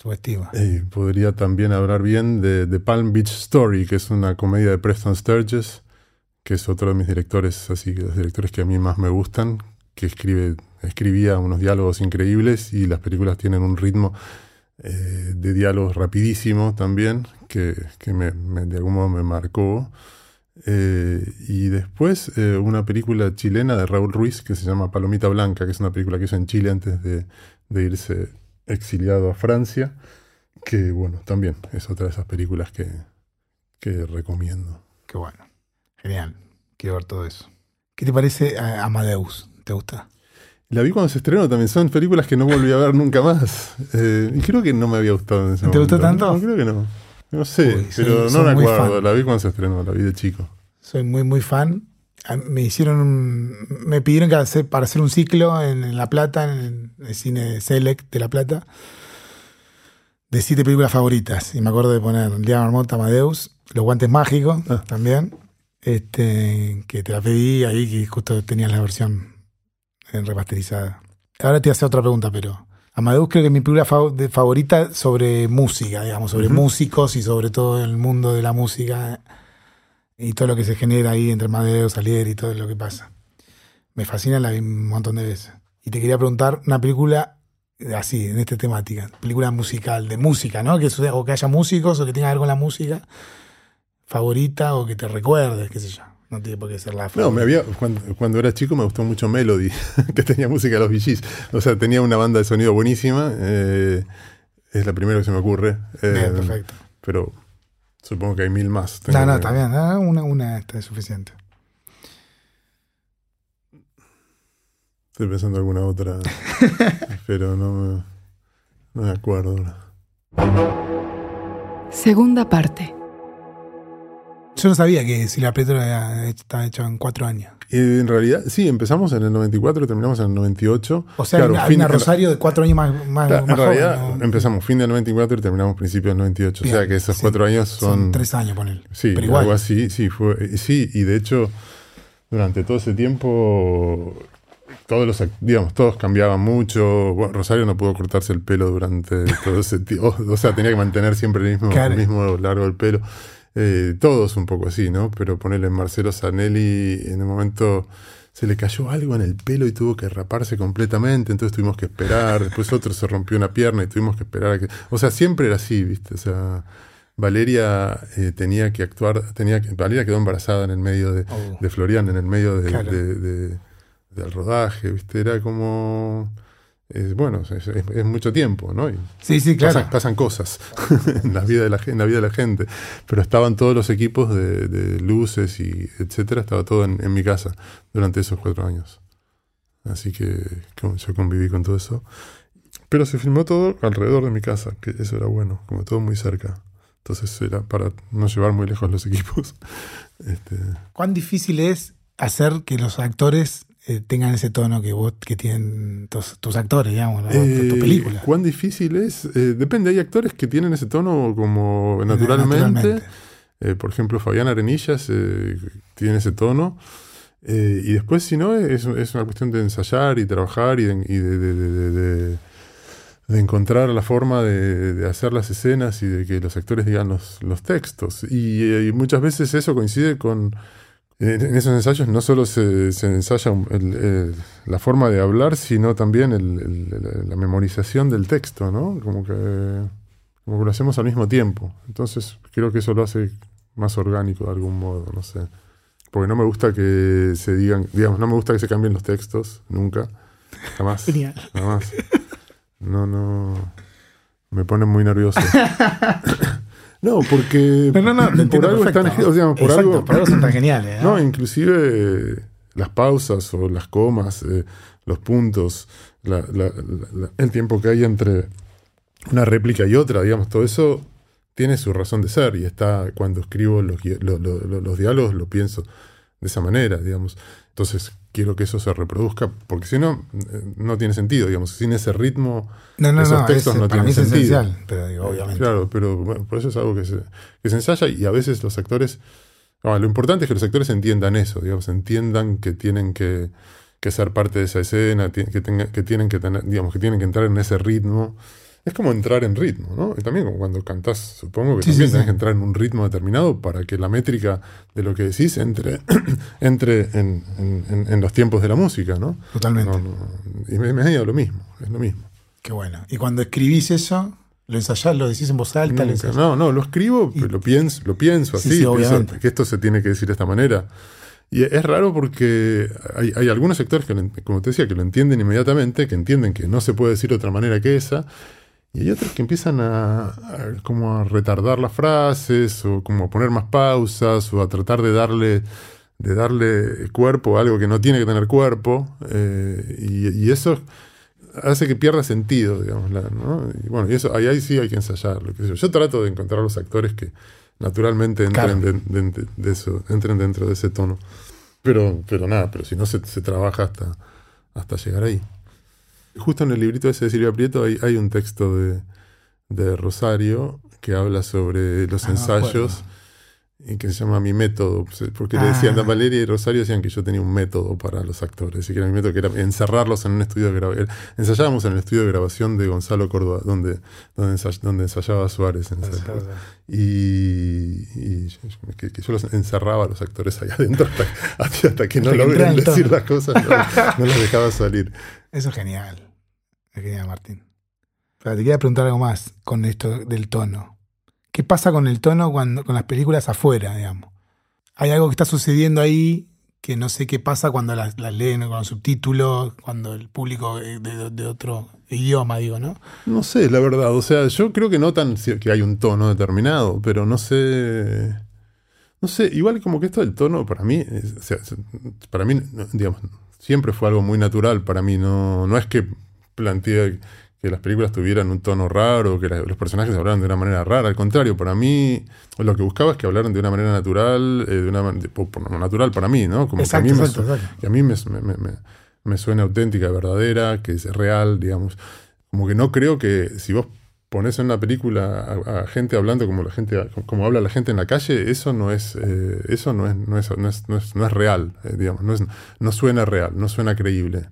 Subestima. Eh, podría también hablar bien de, de, Palm Beach Story, que es una comedia de Preston Sturges, que es otro de mis directores, así que los directores que a mí más me gustan, que escribe, escribía unos diálogos increíbles y las películas tienen un ritmo eh, de diálogos rapidísimo también, que, me, de algún modo me marcó. Eh, y después eh, una película chilena de Raúl Ruiz que se llama Palomita Blanca, que es una película que hizo en Chile antes de, irse exiliado a Francia, que bueno, también es otra de esas películas que, que recomiendo. Qué bueno, genial, quiero ver todo eso. ¿Qué te parece Amadeus? ¿Te gusta? La vi cuando se estrenó también. Son películas que no volví a ver nunca más. Eh, y creo que no me había gustado en ese ¿Te gustó tanto? No, creo que no. No sé, pero no me acuerdo. La vi cuando se estrenó, la vi de chico. Soy muy, muy fan. Me hicieron me pidieron que hacer, para hacer un ciclo en, La Plata, en el cine Select de La Plata, de siete películas favoritas. Y me acuerdo de poner El Día Marmota, Amadeus, Los Guantes Mágicos ah. también, este, que te la pedí ahí, que justo tenías la versión en remasterizada. Ahora te voy a hacer otra pregunta, pero Amadeus creo que es mi película favorita sobre música, digamos, sobre músicos y sobre todo el mundo de la música y todo lo que se genera ahí entre Madeo, Salieri y todo lo que pasa. Me fascina, la vi un montón de veces. Y te quería preguntar una película así, en esta temática, película musical, de música, ¿no? Que, o que haya músicos o que tenga algo con la música favorita o que te recuerdes, qué sé yo. No tiene por qué ser la No, me había, cuando, era chico me gustó mucho Melody, que tenía música de los VGs. O sea, tenía una banda de sonido buenísima. Eh, es la primera que se me ocurre. Eh, perfecto. Pero supongo que hay mil más. no, no, está bien. Una, una está suficiente. Estoy pensando en alguna otra, pero no me, no me acuerdo. Segunda parte. Yo no sabía que si la Petro estaba hecho en cuatro años. Y en realidad, sí, empezamos en el 94 y terminamos en el 98. O sea, claro, hay, una Rosario de cuatro años más, más, En realidad, empezamos fin del 94 y terminamos principio del 98. o sea, que esos cuatro años son... son... tres años, él. Sí, Pero igual. algo así, sí, fue, sí, y de hecho, durante todo ese tiempo todos los digamos todos cambiaban mucho Rosario no pudo cortarse el pelo durante todo ese tiempo o sea tenía que mantener siempre el mismo, el mismo largo del pelo eh, todos un poco así, ¿no? Pero ponerle Marcelo Zanelli en un momento se le cayó algo en el pelo y tuvo que raparse completamente, entonces tuvimos que esperar, después otro se rompió una pierna y tuvimos que esperar a que... O sea, siempre era así, ¿viste? O sea, Valeria eh, tenía que actuar, tenía que, Valeria quedó embarazada en el medio de, oh. de Florian, en el medio de, del rodaje, ¿viste? Era como bueno, es, mucho tiempo, ¿no? sí, sí, claro. Pasan, cosas en, la vida de la, en la vida de la gente. Pero estaban todos los equipos de, luces y etcétera, estaba todo en, mi casa durante esos cuatro años. Así que yo conviví con todo eso. Pero se filmó todo alrededor de mi casa, que eso era bueno, como todo muy cerca. Entonces era para no llevar muy lejos los equipos. Este... ¿Cuán difícil es hacer que los actores eh, tengan ese tono que vos que tienen tus, actores, digamos, tu eh, película. ¿Cuán difícil es? Eh, depende, hay actores que tienen ese tono como naturalmente. por ejemplo, Fabián Arenillas tiene ese tono. y después, si no, es, una cuestión de ensayar y trabajar y, de, encontrar la forma de, hacer las escenas y de que los actores digan los, los textos. y muchas veces eso coincide con en esos ensayos no solo se, ensaya la forma de hablar, sino también la memorización del texto, ¿no? Como que, como que lo hacemos al mismo tiempo. Entonces creo que eso lo hace más orgánico de algún modo, no sé. Porque no me gusta que se digan, digamos, no me gusta que se cambien los textos, nunca. Jamás. Genial. Jamás. No, no. Me pone muy nervioso. No, porque no, no, no, por algo están, o sea, por, algo, por algo son tan geniales. No, inclusive las pausas o las comas, eh, los puntos, el tiempo que hay entre una réplica y otra, digamos, todo eso tiene su razón de ser y está cuando escribo los, los diálogos lo pienso de esa manera, digamos. Entonces, quiero que eso se reproduzca, porque si no, eh, no tiene sentido, digamos, sin ese ritmo, esos textos no tienen sentido. Esencial, pero digo, obviamente. Claro, pero bueno, por eso es algo que se, que se ensaya y a veces los actores, lo importante es que los actores entiendan eso, digamos, entiendan que tienen que, que ser parte de esa escena, que, tenga, que tienen que tener, digamos, que tienen que entrar en ese ritmo es como entrar en ritmo, ¿no? Y también como cuando cantás, supongo que también tenés que entrar en un ritmo determinado para que la métrica de lo que decís entre, entre en, los tiempos de la música, ¿no? Totalmente. y me, me ha ido lo mismo, es lo mismo. Qué bueno. Y cuando escribís eso, ¿Lo ensayás, lo decís en voz alta? no, no, lo escribo, lo pienso, lo pienso así, que esto se tiene que decir de esta manera. Y es raro porque hay, hay, algunos sectores que, como te decía, que lo entienden inmediatamente, que entienden que no se puede decir de otra manera que esa, y hay otros que empiezan a, como a retardar las frases o como a poner más pausas o a tratar de darle, de darle cuerpo a algo que no tiene que tener cuerpo. Eh, y, eso hace que pierda sentido, digamos. ¿no? Y bueno, y eso ahí, ahí sí hay que ensayarlo. Yo. yo trato de encontrar los actores que naturalmente entren, de, eso, entren dentro de ese tono. Pero, pero nada, pero si no se, se trabaja hasta, hasta llegar ahí. Justo en el librito ese de Silvia Prieto hay, un texto de, Rosario que habla sobre los ah, ensayos y que se llama Mi Método, porque le decían, Ah. Valeria y Rosario decían que yo tenía un método para los actores, y que era mi método, que era encerrarlos en un estudio de grabación. Ensayábamos en el estudio de grabación de Gonzalo Córdoba, donde, donde, ensay- donde ensayaba Suárez. en. Y, y yo- yo- que, que yo los encerraba a los actores ahí adentro hasta, hasta- que no logren decir las cosas, no, no los dejaba salir. Eso es genial. Es genial, Martín. Pero te quería preguntar algo más con esto del tono. ¿Qué pasa con el tono cuando con las películas afuera, digamos? Hay algo que está sucediendo ahí que no sé qué pasa cuando las, leen con los subtítulos, cuando el público eh, de, otro idioma, digo, ¿no? No sé, la verdad. O sea, yo creo que notan que hay un tono determinado, pero no sé. No sé, igual como que esto del tono para mí, o sea, para mí, digamos, siempre fue algo muy natural para mí. No, no es que planteé que las películas tuvieran un tono raro, que los personajes hablaran de una manera rara. Al contrario, para mí, lo que buscaba es que hablaran de una manera natural, eh, de una de- natural para mí, ¿no? Como Exacto, que a mí, me exacto, exacto. que a mí me, me, me- me suena auténtica, verdadera, que es real, digamos. Como que no creo que si vos pones en una película a, a gente hablando como la gente como habla la gente en la calle, eso no es eh, eso no es no es, no es, no es, no es real, eh, digamos, no, es, no suena real, no suena creíble.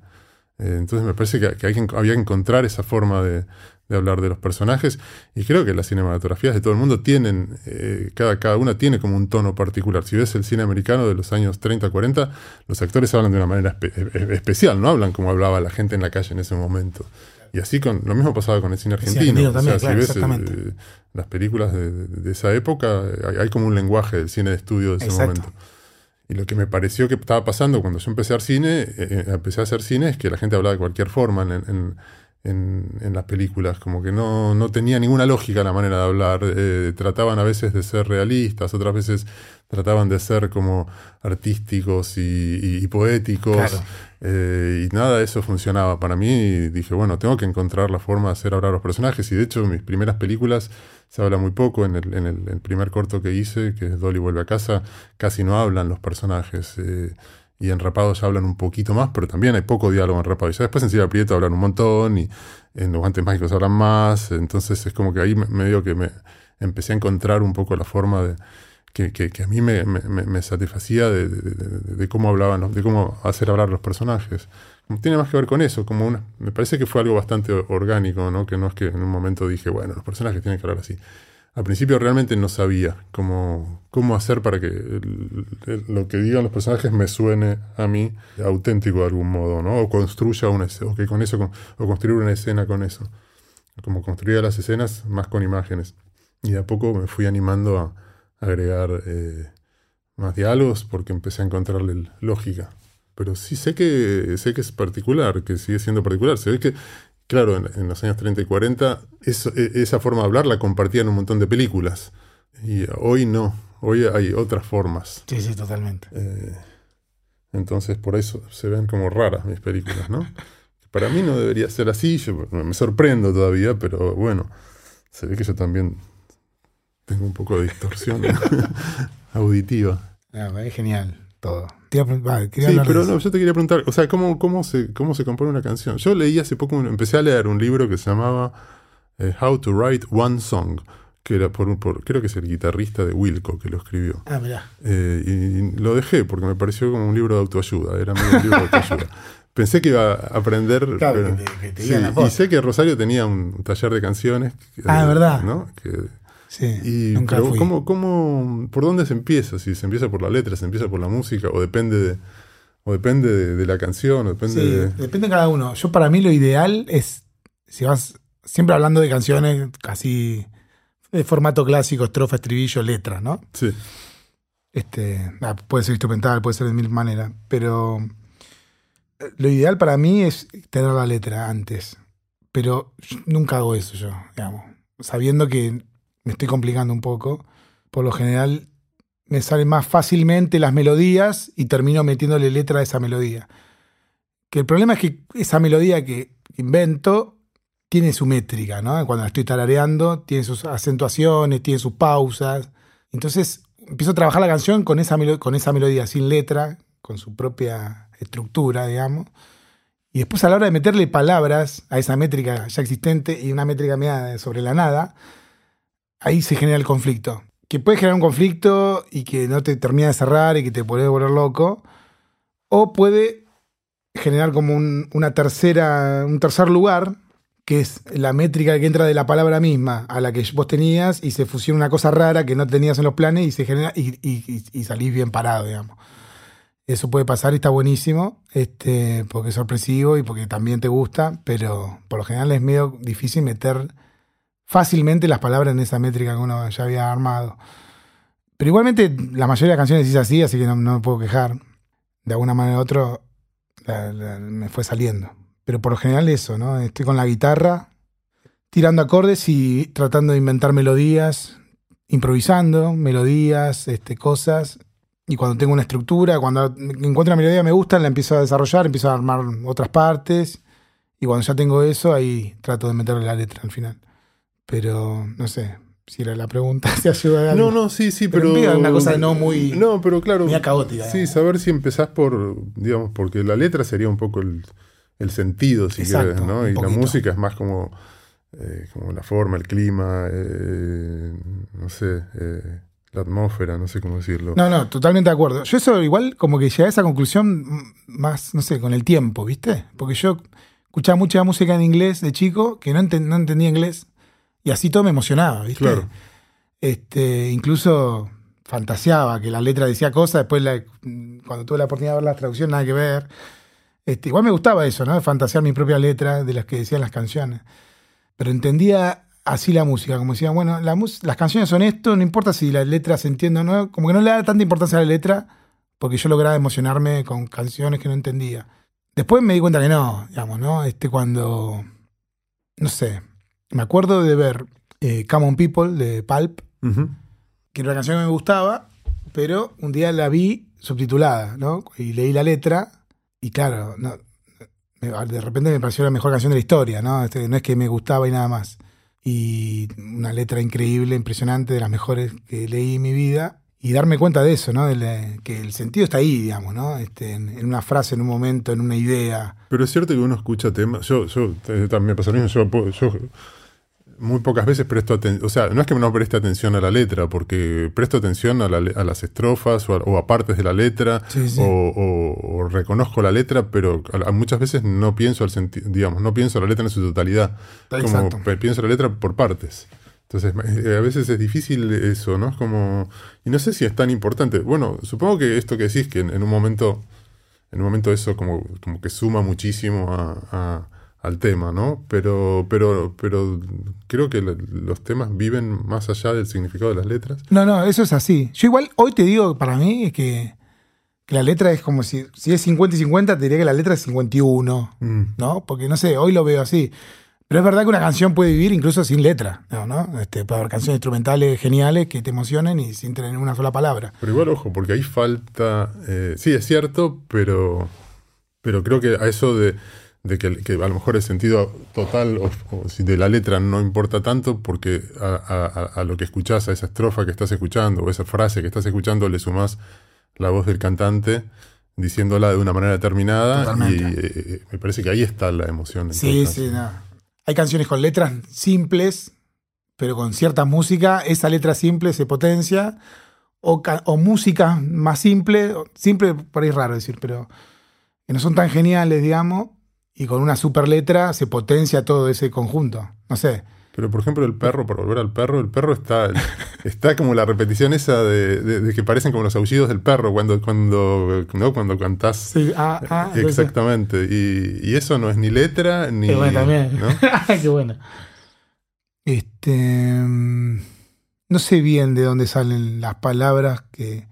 Eh, entonces me parece que, que hay que había que encontrar esa forma de, de hablar de los personajes y creo que las cinematografías de todo el mundo tienen, eh, cada, cada una tiene como un tono particular. Si ves el cine americano de los años 30, 40, los actores hablan de una manera espe- eh, especial, no hablan como hablaba la gente en la calle en ese momento. Y así con lo mismo pasaba con el cine argentino. argentino también, o sea, claro, si ves eh, las películas de, de esa época, hay, hay como un lenguaje del cine de estudio de ese Exacto. momento. Y lo que me pareció que estaba pasando cuando yo empecé a hacer cine, eh, eh, empecé a hacer cine, es que la gente hablaba de cualquier forma en, en- en- en las películas, como que no, no tenía ninguna lógica la manera de hablar. eh, trataban a veces de ser realistas, otras veces trataban de ser como artísticos y, y- y poéticos. Claro. eh, y nada de eso funcionaba para mí. Y dije, bueno, tengo que encontrar la forma de hacer hablar a los personajes. Y de hecho, mis primeras películas se habla muy poco. En el, en el- primer corto que hice, que es Dolly vuelve a casa, casi no hablan los personajes. eh, y en Rapado ya hablan un poquito más, pero también hay poco diálogo en Rapado. Y ya después en Silvia Prieto hablan un montón y en Los Guantes Mágicos hablan más. Entonces es como que ahí me- medio que me empecé a encontrar un poco la forma de que, que- que a mí me, me- me- satisfacía de, de- de- de cómo hablaban, de cómo hacer hablar los personajes. Tiene más que ver con eso, como una, me parece que fue algo bastante orgánico, ¿no? Que no es que en un momento dije, bueno, los personajes tienen que hablar así. Al principio realmente no sabía cómo, cómo hacer para que el- el- lo que digan los personajes me suene a mí auténtico de algún modo, ¿no? O construya una o que con eso, con- o construir una escena con eso. Como construía las escenas más con imágenes. Y de a poco me fui animando a agregar eh, más diálogos porque empecé a encontrarle lógica. Pero sí sé que sé que es particular, que sigue siendo particular. Se ve que, claro, en, en los años 30 y 40, eso- e- esa forma de hablar la compartían un montón de películas. Y hoy no. Hoy hay otras formas. Sí, sí, totalmente. Eh, entonces por eso se ven como raras mis películas, ¿no? Para mí no debería ser así, yo me sorprendo todavía, pero bueno, se ve que yo también tengo un poco de distorsión auditiva. Es genial todo. Te iba a Sí, pero no, yo te quería preguntar, o sea, ¿cómo, cómo, se, ¿cómo se compone una canción? Yo leí hace poco, un- empecé a leer un libro que se llamaba eh, How to Write One Song, que era por, creo que es el guitarrista de Wilco que lo escribió. Ah, mirá. Eh, y lo dejé porque me pareció como un libro de autoayuda, era medio un libro de autoayuda. Pensé que iba a aprender. Claro, pero- que te- que te sí, digan la y sé que Rosario tenía un taller de canciones. Ah, eh, ¿verdad? ¿no? Que- Sí, y, nunca pero fui. ¿cómo, cómo, ¿Por dónde se empieza? Si se empieza por la letra, se empieza por la música, o depende de, o depende de, de la canción, o depende Sí, de. depende de cada uno. Yo para mí lo ideal es, si vas siempre hablando de canciones casi de formato clásico, estrofa, estribillo, letra, ¿no? Sí, Este, ah, puede ser instrumental, puede ser de mil maneras, pero eh, lo ideal para mí es tener la letra antes. Pero nunca hago eso yo, digamos. Sabiendo que me estoy complicando un poco, por lo general me salen más fácilmente las melodías y termino metiéndole letra a esa melodía. Que el problema es que esa melodía que invento tiene su métrica, ¿no? Cuando la estoy tarareando, tiene sus acentuaciones, tiene sus pausas. Entonces empiezo a trabajar la canción con esa, con esa melodía sin letra, con su propia estructura, digamos. Y después a la hora de meterle palabras a esa métrica ya existente y una métrica media sobre la nada, ahí se genera el conflicto. que puede generar un conflicto y que no te termina de cerrar y que te puede volver loco. O puede generar como un, una tercera, un tercer lugar, que es la métrica que entra de la palabra misma a la que vos tenías y se fusiona una cosa rara que no tenías en los planes y se genera y, y- y salís bien parado, digamos. Eso puede pasar y está buenísimo, este, porque es sorpresivo y porque también te gusta, pero por lo general es medio difícil meter fácilmente las palabras en esa métrica que uno ya había armado. Pero igualmente la mayoría de las canciones es así, así que no, me puedo quejar. De alguna manera u otra me fue saliendo. Pero por lo general eso, ¿no? Estoy con la guitarra, tirando acordes y tratando de inventar melodías, improvisando melodías, este, cosas. Y cuando tengo una estructura, cuando encuentro una melodía que me gusta, la empiezo a desarrollar, empiezo a armar otras partes. Y cuando ya tengo eso, ahí trato de meterle la letra al final. Pero no sé si era la pregunta, si ayuda a algo. No, no, sí, sí, Pero pero. una cosa no muy- No, pero claro. muy caótica, Sí, digamos. saber si empezás por. Digamos, porque la letra sería un poco el, el sentido, si Exacto, querés, ¿no? Y la música es más como. eh, como la forma, el clima, eh, no sé, eh, la atmósfera, no sé cómo decirlo. No, no, totalmente de acuerdo. Yo eso igual como que llegué a esa conclusión más, no sé, con el tiempo, ¿viste? Porque yo escuchaba mucha música en inglés de chico que no, enten- no entendía inglés y así todo me emocionaba, ¿viste? Claro. Este, incluso fantaseaba que la letra decía cosas, después la- cuando tuve la oportunidad de ver la traducción nada que ver. Este, igual me gustaba eso, ¿no? De fantasear mi propia letra de las que decían las canciones. Pero entendía así la música, como decía, bueno, la las canciones son esto, no importa si la letra se entiende o no, como que no le da tanta importancia a la letra, porque yo lograba emocionarme con canciones que no entendía. Después me di cuenta que no, digamos, ¿no? Este, cuando, no sé, me acuerdo de ver eh, Come On People de Pulp, que era una canción que me gustaba, pero un día la vi subtitulada, ¿no? Y leí la letra, y claro, no, de repente me pareció la mejor canción de la historia, ¿no? Este, no es que me gustaba y nada más. Y una letra increíble, impresionante, de las mejores que leí en mi vida. Y darme cuenta de eso, ¿no? De la- que el sentido está ahí, digamos, ¿no? Este, en, en una frase, en un momento, en una idea. Pero es cierto que uno escucha temas. Yo, yo también me pasa lo mismo. Yo muy pocas veces presto atención. O sea, no es que no preste atención a la letra, porque presto atención a, la le- a las estrofas o a, o a partes de la letra, Sí, sí. O, o- o reconozco la letra, pero a- muchas veces no pienso al digamos, no pienso la letra en su totalidad. Exacto. Como pienso la letra por partes. Entonces, eh, a veces es difícil eso, ¿no? Es como. Y no sé si es tan importante. Bueno, supongo que esto que decís, que en, en un momento. En un momento eso como, como que suma muchísimo a- a- al tema, ¿no? Pero, pero, pero creo que los temas viven más allá del significado de las letras. No, no, eso es así. Yo igual hoy te digo, para mí, que, que la letra es como si, si es 50 y 50, te diría que la letra es 51, Mm. ¿no? Porque no sé, hoy lo veo así. Pero es verdad que una canción puede vivir incluso sin letra, ¿no? ¿no? Este, puede haber canciones instrumentales geniales que te emocionen y sin tener una sola palabra. Pero igual, ojo, porque ahí falta. eh, sí, es cierto, pero, pero creo que a eso de, de que, que a lo mejor el sentido total o, o de la letra no importa tanto, porque a, a- a- lo que escuchás, a esa estrofa que estás escuchando o esa frase que estás escuchando, le sumás la voz del cantante diciéndola de una manera determinada y Totalmente. eh, me parece que ahí está la emoción. Sí, sí, no. Hay canciones con letras simples, pero con cierta música, esa letra simple se potencia. O, o música más simple, simple por ahí es raro decir, pero que no son tan geniales, digamos, y con una super letra se potencia todo ese conjunto. No sé. Pero por ejemplo el perro, por volver al perro, el perro está, está como la repetición esa de, de- de que parecen como los aullidos del perro cuando, cuando, ¿no? cuando cantás. Sí, ah, ah, Exactamente. Y, y eso no es ni letra ni. Qué bueno también. ¿no? Qué bueno. Este. mm, No sé bien de dónde salen las palabras que,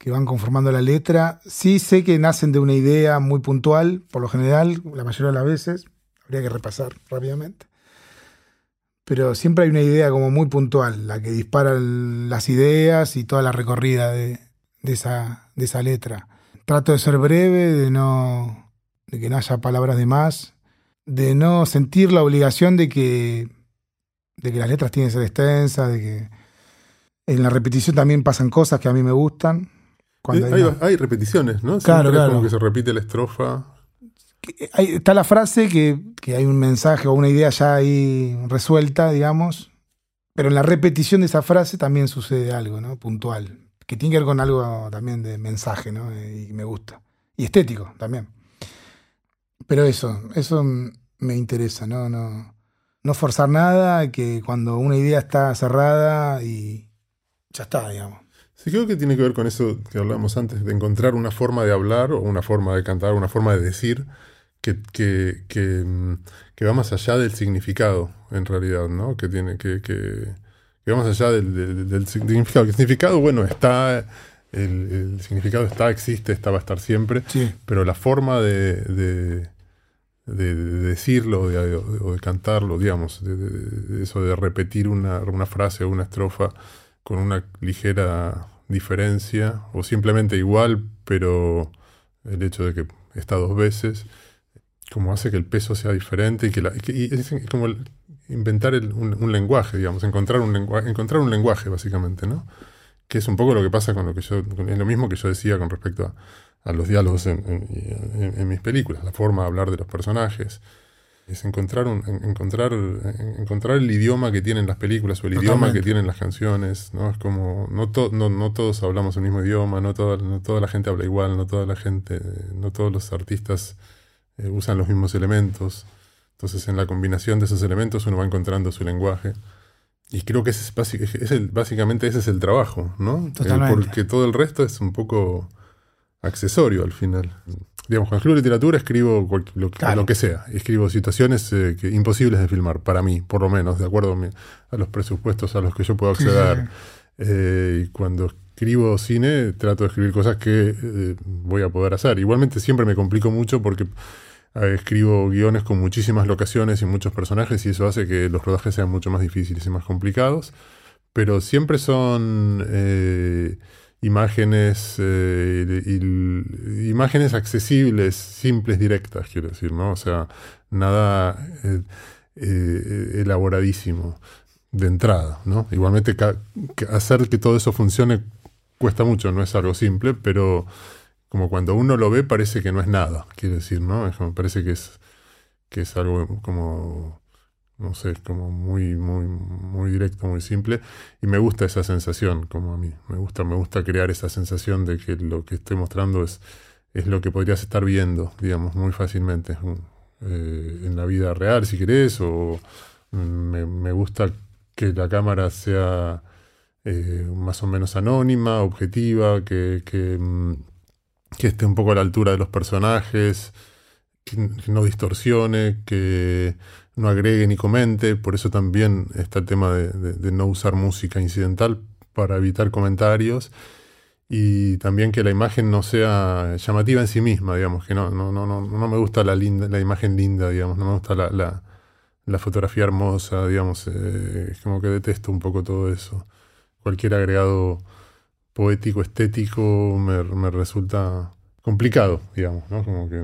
que van conformando la letra. Sí sé que nacen de una idea muy puntual, por lo general, la mayoría de las veces. Habría que repasar rápidamente. Pero siempre hay una idea como muy puntual, la que dispara las ideas y toda la recorrida de, de esa, de esa letra. Trato de ser breve, de no. de que no haya palabras de más de no sentir la obligación de que, de que las letras tienen que ser extensas, de que en la repetición también pasan cosas que a mí me gustan. Cuando Eh, hay hay, una- hay repeticiones, ¿no? Claro, Siempre es claro. como que se repite la estrofa. que hay- está la frase que, que hay un mensaje o una idea ya ahí resuelta, digamos, Pero en la repetición de esa frase también sucede algo, ¿no? Puntual. Que tiene que ver con algo también de mensaje, ¿no? Eh, y me gusta. Y estético también. Pero eso, eso me interesa, ¿no? No, no forzar nada, que cuando una idea está cerrada y ya está, digamos. Sí, creo que tiene que ver con eso que hablábamos antes, de encontrar una forma de hablar o una forma de cantar, una forma de decir que, que, que, mm, va más allá del significado, en realidad, ¿no? Que tiene que, que, va más allá del, significado. el significado, bueno, está, el, significado está, existe, está, va a estar siempre, pero la forma de, de, decirlo o de, cantarlo, digamos, de, eso de repetir una, una frase o una estrofa con una ligera diferencia o simplemente igual, pero el hecho de que está dos veces, como hace que el peso sea diferente y que, la, es como inventar un, lenguaje, digamos, encontrar un, lenguaje, encontrar un lenguaje básicamente, ¿no? Que es un poco lo que pasa con lo que yo, es lo mismo que yo decía con respecto a, los diálogos en, mis películas, la forma de hablar de los personajes, es encontrar, un, encontrar, encontrar el idioma que tienen las películas o el idioma que tienen las canciones, ¿no? Es como, no, no, no, todos hablamos el mismo idioma, no toda, no toda la gente habla igual, no toda la gente, no todos los artistas eh, usan los mismos elementos. Entonces en la combinación de esos elementos uno va encontrando su lenguaje. Y creo que ese es, es el, básicamente ese es el trabajo, ¿no? porque todo el resto es un poco accesorio al final digamos, cuando escribo literatura escribo lo, que sea. Escribo situaciones eh, imposibles de filmar, para mí, por lo menos, de acuerdo a, los presupuestos a los que yo puedo acceder. Eh, y cuando escribo cine, trato de escribir cosas que eh, voy a poder hacer. Igualmente siempre me complico mucho porque escribo guiones con muchísimas locaciones y muchos personajes y eso hace que los rodajes sean mucho más difíciles y más complicados. Pero siempre son imágenes, eh, imágenes accesibles, simples, directas, quiero decir, ¿no? O sea, nada eh, eh, elaboradísimo de entrada, ¿no? Igualmente hacer que todo eso funcione cuesta mucho, no es algo simple, pero como cuando uno lo ve parece que no es nada, quiero decir, ¿no? Parece que es, que es algo como no sé, como muy, muy, muy directo, muy simple. Y me gusta esa sensación, como a mí. Me gusta, me gusta crear esa sensación de que lo que estoy mostrando es, es lo que podrías estar viendo, digamos, muy fácilmente. Eh, en la vida real, si querés, o me, gusta que la cámara sea eh, más o menos anónima, objetiva, que, que, mm, que esté un poco a la altura de los personajes, que no distorsione, que no agregue ni comente, por eso también está el tema de, no usar música incidental para evitar comentarios y también que la imagen no sea llamativa en sí misma, digamos, que no, no, no, no, me gusta la, linda, la imagen linda, digamos, no me gusta la, la, fotografía hermosa, digamos, eh, como que detesto un poco todo eso. Cualquier agregado poético, estético, me, me resulta complicado, digamos, ¿no? Como que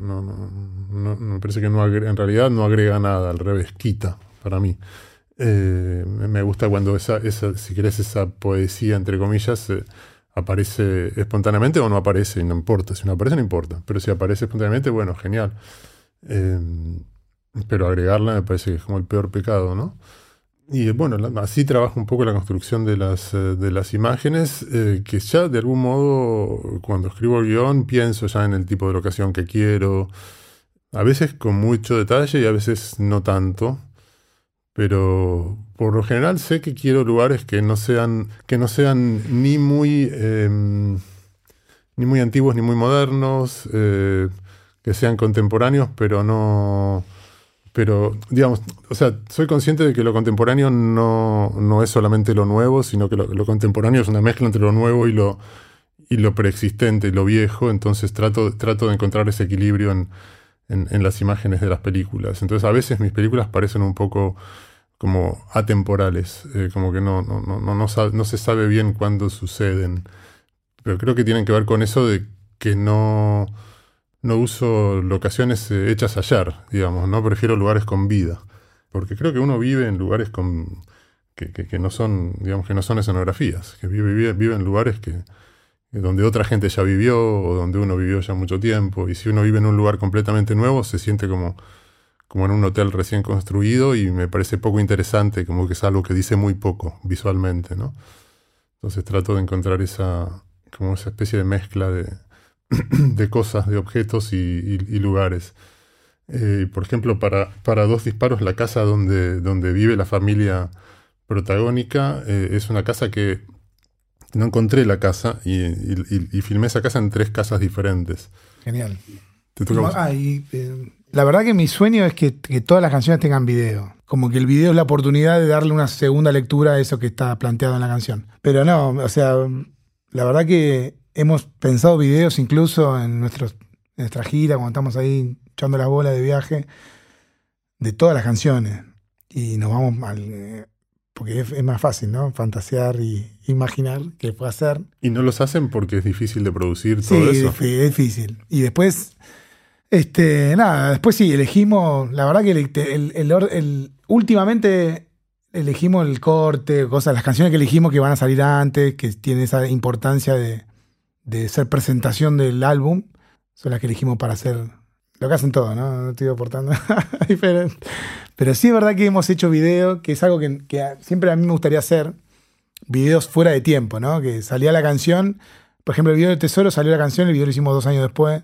no, no, me parece que no en realidad no agrega nada, al revés, quita para mí. Eh, me gusta cuando esa, esa, si querés, esa poesía, entre comillas, eh, aparece espontáneamente o no aparece, y no importa. Si no aparece, no importa. Pero si aparece espontáneamente, bueno, genial. Eh, pero agregarla me parece que es como el peor pecado, ¿no? Y bueno, así trabajo un poco la construcción de las, eh, de las imágenes, eh, que ya de algún modo, cuando escribo el guion, pienso ya en el tipo de locación que quiero, a veces con mucho detalle y a veces no tanto, pero por lo general sé que quiero lugares que no sean, que no sean ni muy, em, ni muy antiguos ni muy modernos, eh, que sean contemporáneos, pero no pero, digamos, o sea, soy consciente de que lo contemporáneo no, no es solamente lo nuevo, sino que lo, contemporáneo es una mezcla entre lo nuevo y lo, y lo preexistente lo viejo, entonces trato, trato de encontrar ese equilibrio en, en, las imágenes de las películas. Entonces a veces mis películas parecen un poco como atemporales, eh, como que no, no, no, no, no se sabe bien cuándo suceden, pero creo que tienen que ver con eso de que no no uso locaciones eh, hechas ayer, digamos, no prefiero lugares con vida, porque creo que uno vive en lugares con que, no son, digamos, que no son escenografías, que vive, en lugares que, donde otra gente ya vivió o donde uno vivió ya mucho tiempo, y si uno vive en un lugar completamente nuevo se siente como, como en un hotel recién construido y me parece poco interesante, como que es algo que dice muy poco visualmente, ¿no? Entonces trato de encontrar esa, como esa especie de mezcla de, de cosas, de objetos y, lugares. Eh, por ejemplo, para, para dos disparos, la casa donde, donde vive la familia protagónica eh, es una casa que no encontré la casa y, y, filmé esa casa en tres casas diferentes. Genial. Ah, eh, la verdad que mi sueño es que, todas las canciones tengan video. Como que el video es la oportunidad de darle una segunda lectura a eso que está planteado en la canción. Pero no, o sea, la verdad que hemos pensado videos incluso en, nuestros, nuestra gira, cuando estamos ahí echando la bola de viaje, de todas las canciones. Y nos vamos al, eh, porque es, más fácil, ¿no? Fantasear y imaginar qué puede hacer. ¿Y no los hacen porque es difícil de producir todo eso? Sí, es difícil. Y después, este, nada, después sí, elegimos, la verdad que el, el, últimamente elegimos el corte, cosas, las canciones que elegimos que van a salir antes, que tienen esa importancia de, de ser presentación del álbum, son las que elegimos para hacer lo que hacen todo, ¿no? No estoy aportando diferente. Pero sí es verdad que hemos hecho videos, que es algo que, siempre a mí me gustaría hacer, videos fuera de tiempo, ¿no? Que salía la canción, por ejemplo, el video de Tesoro salió la canción, el video lo hicimos dos años después.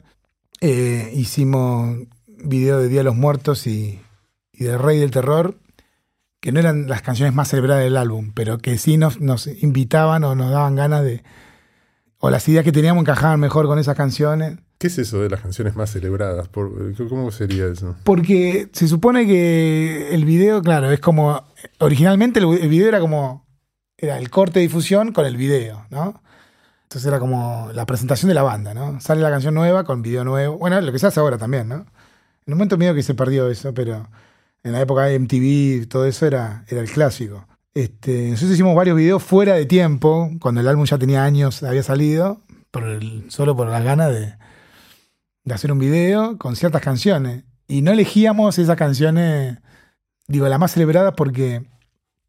Eh, hicimos video de Día de los Muertos y, de Rey del Terror, que no eran las canciones más celebradas del álbum, pero que sí nos invitaban o nos daban ganas de... o las ideas que teníamos encajaban mejor con esas canciones. ¿Qué es eso de las canciones más celebradas? ¿Cómo sería eso? Porque se supone que el video, claro, es como. Originalmente el video era como. Era el corte de difusión con el video, ¿no? Entonces era como la presentación de la banda, ¿no? Sale la canción nueva con video nuevo. Bueno, lo que se hace ahora también, ¿no? En un momento medio que se perdió eso, pero en la época de MTV todo eso era, era el clásico. Este, nosotros hicimos varios videos fuera de tiempo, cuando el álbum ya tenía años, había salido, solo por las ganas de, hacer un video con ciertas canciones. Y no elegíamos esas canciones, digo, las más celebradas porque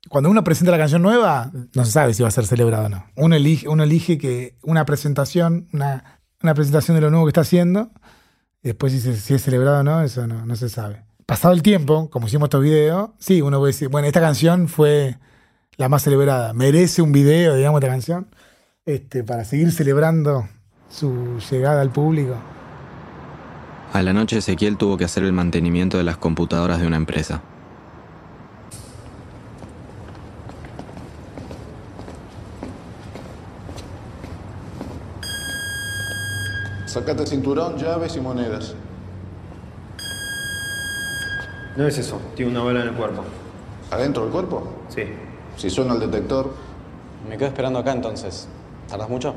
cuando uno presenta la canción nueva, no se sabe si va a ser celebrada o no. Uno elige, uno elige que una presentación, una, una presentación de lo nuevo que está haciendo, después si, es celebrado o no, eso no se sabe. Pasado el tiempo, como hicimos estos videos, sí, uno puede decir, bueno, esta canción fue la más celebrada, merece un video, digamos, esta canción, este, para seguir celebrando su llegada al público. A la noche Ezequiel tuvo que hacer el mantenimiento de las computadoras de una empresa. Sacate cinturón, llaves y monedas. No es eso, tiene una bala en el cuerpo. ¿Adentro del cuerpo? Sí. Si suena el detector. Me quedo esperando acá entonces. ¿Tardas mucho?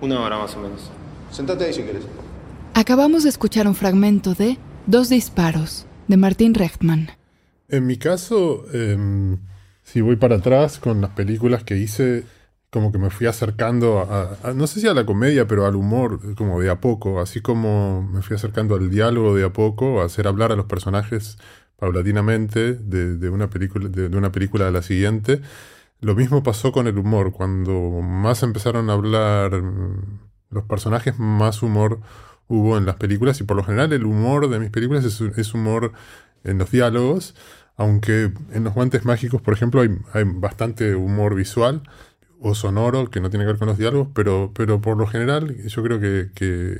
Una hora más o menos. Sentate ahí si quieres. Acabamos de escuchar un fragmento de Dos disparos, de Martín Rechtman. En mi caso, em, si voy para atrás con las películas que hice, como que me fui acercando a, no sé si a la comedia, pero al humor, como de a poco, así como me fui acercando al diálogo de a poco, a hacer hablar a los personajes paulatinamente de, una, película, de, una película a la siguiente. Lo mismo pasó con el humor, cuando más empezaron a hablar mm, los personajes, más humor hubo en las películas. Y por lo general el humor de mis películas es, humor en los diálogos, aunque en los guantes mágicos, por ejemplo, hay, bastante humor visual o sonoro que no tiene que ver con los diálogos, pero, pero por lo general yo creo que,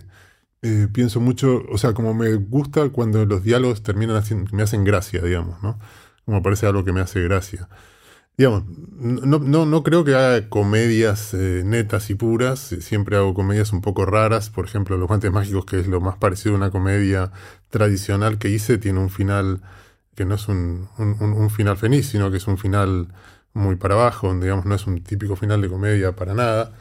eh, pienso mucho, o sea, como me gusta cuando los diálogos terminan haciendo, me hacen gracia, digamos, ¿no? Como parece algo que me hace gracia. Digamos, no, no, no creo que haga comedias eh, netas y puras, siempre hago comedias un poco raras, por ejemplo Los Guantes Mágicos, que es lo más parecido a una comedia tradicional que hice, tiene un final que no es un, un, final feliz, sino que es un final muy para abajo, digamos, no es un típico final de comedia para nada,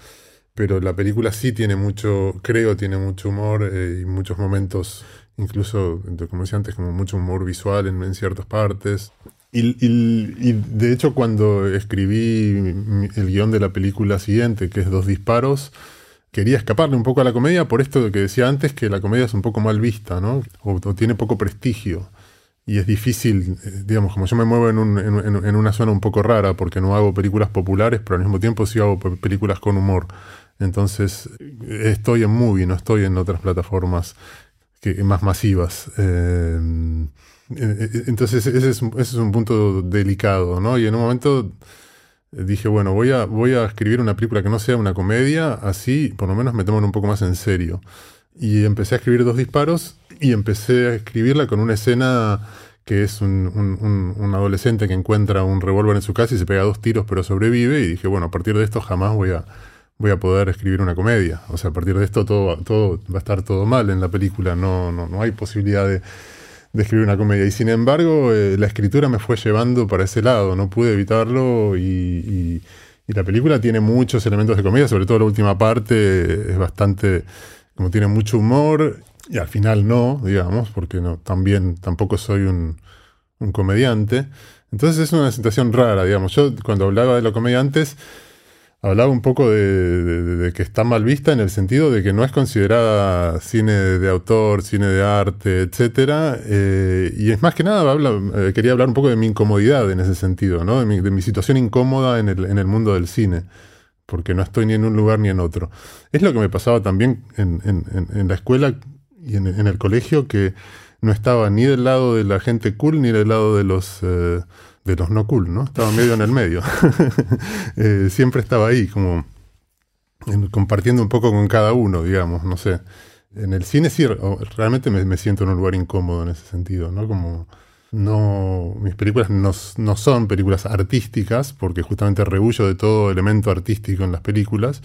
pero la película sí tiene mucho, creo, tiene mucho humor eh, y muchos momentos, incluso, como decía antes, como mucho humor visual en, en ciertas partes. Y, de hecho cuando escribí el guion de la película siguiente, que es Dos Disparos, quería escaparle un poco a la comedia por esto que decía antes que la comedia es un poco mal vista, ¿no? O, tiene poco prestigio. Y es difícil, eh, digamos, como yo me muevo en, en, una zona un poco rara, porque no hago películas populares, pero al mismo tiempo sí hago películas con humor. Entonces, estoy en Movie, no estoy en otras plataformas que, más masivas. Eh, entonces ese es, ese es un punto delicado, ¿no? Y en un momento dije, bueno, voy a, voy a escribir una película que no sea una comedia, así por lo menos me toman un poco más en serio. Y empecé a escribir dos disparos y empecé a escribirla con una escena que es un, un, adolescente que encuentra un revólver en su casa y se pega dos tiros pero sobrevive y dije, bueno, a partir de esto jamás voy a, voy a poder escribir una comedia. O sea, a partir de esto todo, todo va a estar todo mal en la película, no, no, no hay posibilidad de, escribir una comedia. Y sin embargo, eh, la escritura me fue llevando para ese lado, no pude evitarlo y, y, la película tiene muchos elementos de comedia, sobre todo la última parte es bastante, como tiene mucho humor y al final no, digamos, porque no, también tampoco soy un, un comediante. Entonces es una situación rara, digamos. Yo cuando hablaba de los comediantes, hablaba un poco de, que está mal vista en el sentido de que no es considerada cine de autor, cine de arte, etcétera. Eh, y es más que nada, eh, quería hablar un poco de mi incomodidad en ese sentido, ¿no? de, mi, de mi situación incómoda en el, en el mundo del cine porque no estoy ni en un lugar ni en otro. Es lo que me pasaba también en, en, en la escuela y en, el colegio que no estaba ni del lado de la gente cool ni del lado de los, eh, de los no cool, ¿no? Estaba medio en el medio. Eh, siempre estaba ahí, como compartiendo un poco con cada uno, digamos, no sé. En el cine sí, realmente me, siento en un lugar incómodo en ese sentido, ¿no? Como no, mis películas no, no son películas artísticas, porque justamente rehuyo de todo elemento artístico en las películas,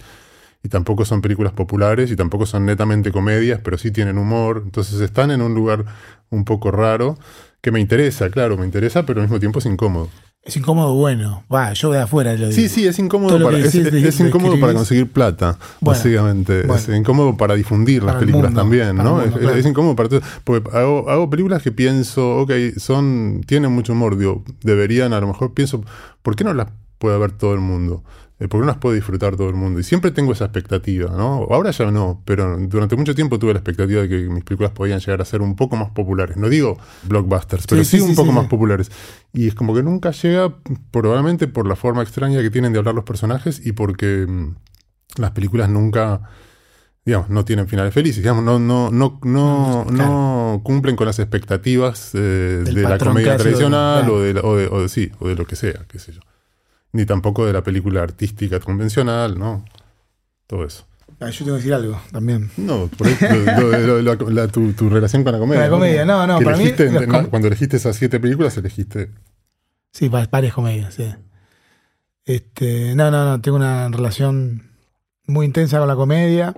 y tampoco son películas populares y tampoco son netamente comedias, pero sí tienen humor. Entonces están en un lugar un poco raro que me interesa, claro, me interesa, pero al mismo tiempo es incómodo. Es incómodo bueno. Va, yo de afuera lo digo. Sí, sí, es incómodo, para, es, incómodo para conseguir plata, básicamente. Es incómodo para difundir las películas también, ¿no? es, incómodo para todo. Porque hago, hago, películas que pienso, ok, son, tienen mucho humor, digo, deberían, a lo mejor pienso, ¿por qué no las puede ver todo el mundo? Eh, porque no las puede disfrutar todo el mundo. Y siempre tengo esa expectativa, ¿no? Ahora ya no, pero durante mucho tiempo tuve la expectativa de que mis películas podían llegar a ser un poco más populares. No digo blockbusters, pero sí, un poco más populares. Y es como que nunca llega, probablemente por la forma extraña que tienen de hablar los personajes y porque mm, las películas nunca digamos, no tienen finales felices, digamos, no, no, no, no, no cumplen con las expectativas eh, de la comedia tradicional o, de, o, de, o, de, sí, o de lo que sea, qué sé yo ni tampoco de la película artística convencional, ¿no? Todo eso. Ah, yo tengo que decir algo también. No, por lo, tu, relación con la comedia. la comedia, no, no, para mí. Cuando elegiste esas siete películas, elegiste. Sí, varias comedias, sí. Este, no, no, no, tengo una relación muy intensa con la comedia.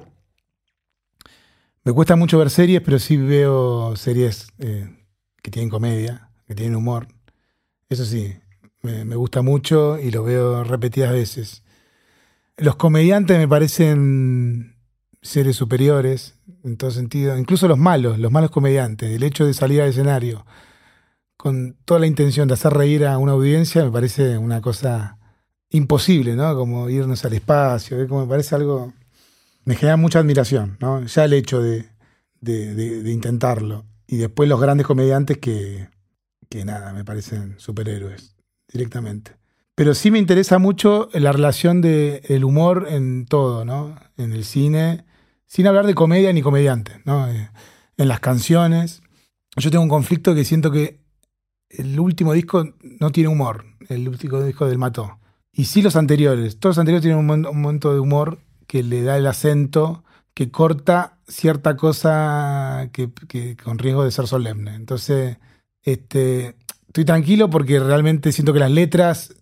Me cuesta mucho ver series, pero sí veo series eh, que tienen comedia, que tienen humor. Eso sí, me, gusta mucho y lo veo repetidas veces. Los comediantes me parecen seres superiores en todo sentido, incluso los malos, los malos comediantes, el hecho de salir al escenario con toda la intención de hacer reír a una audiencia me parece una cosa imposible, ¿no? Como irnos al espacio, como me parece algo, me genera mucha admiración, ¿no? Ya el hecho de, de, intentarlo. Y después los grandes comediantes que, que nada, me parecen superhéroes directamente. Pero sí me interesa mucho la relación del humor en todo, ¿no? En el cine, sin hablar de comedia ni comediante, ¿no? Eh, en las canciones. Yo tengo un conflicto que siento que el último disco no tiene humor, el último disco del Mató. Y sí los anteriores, todos los anteriores tienen un, momento de humor que le da el acento, que corta cierta cosa que, con riesgo de ser solemne. Entonces, este, estoy tranquilo porque realmente siento que las letras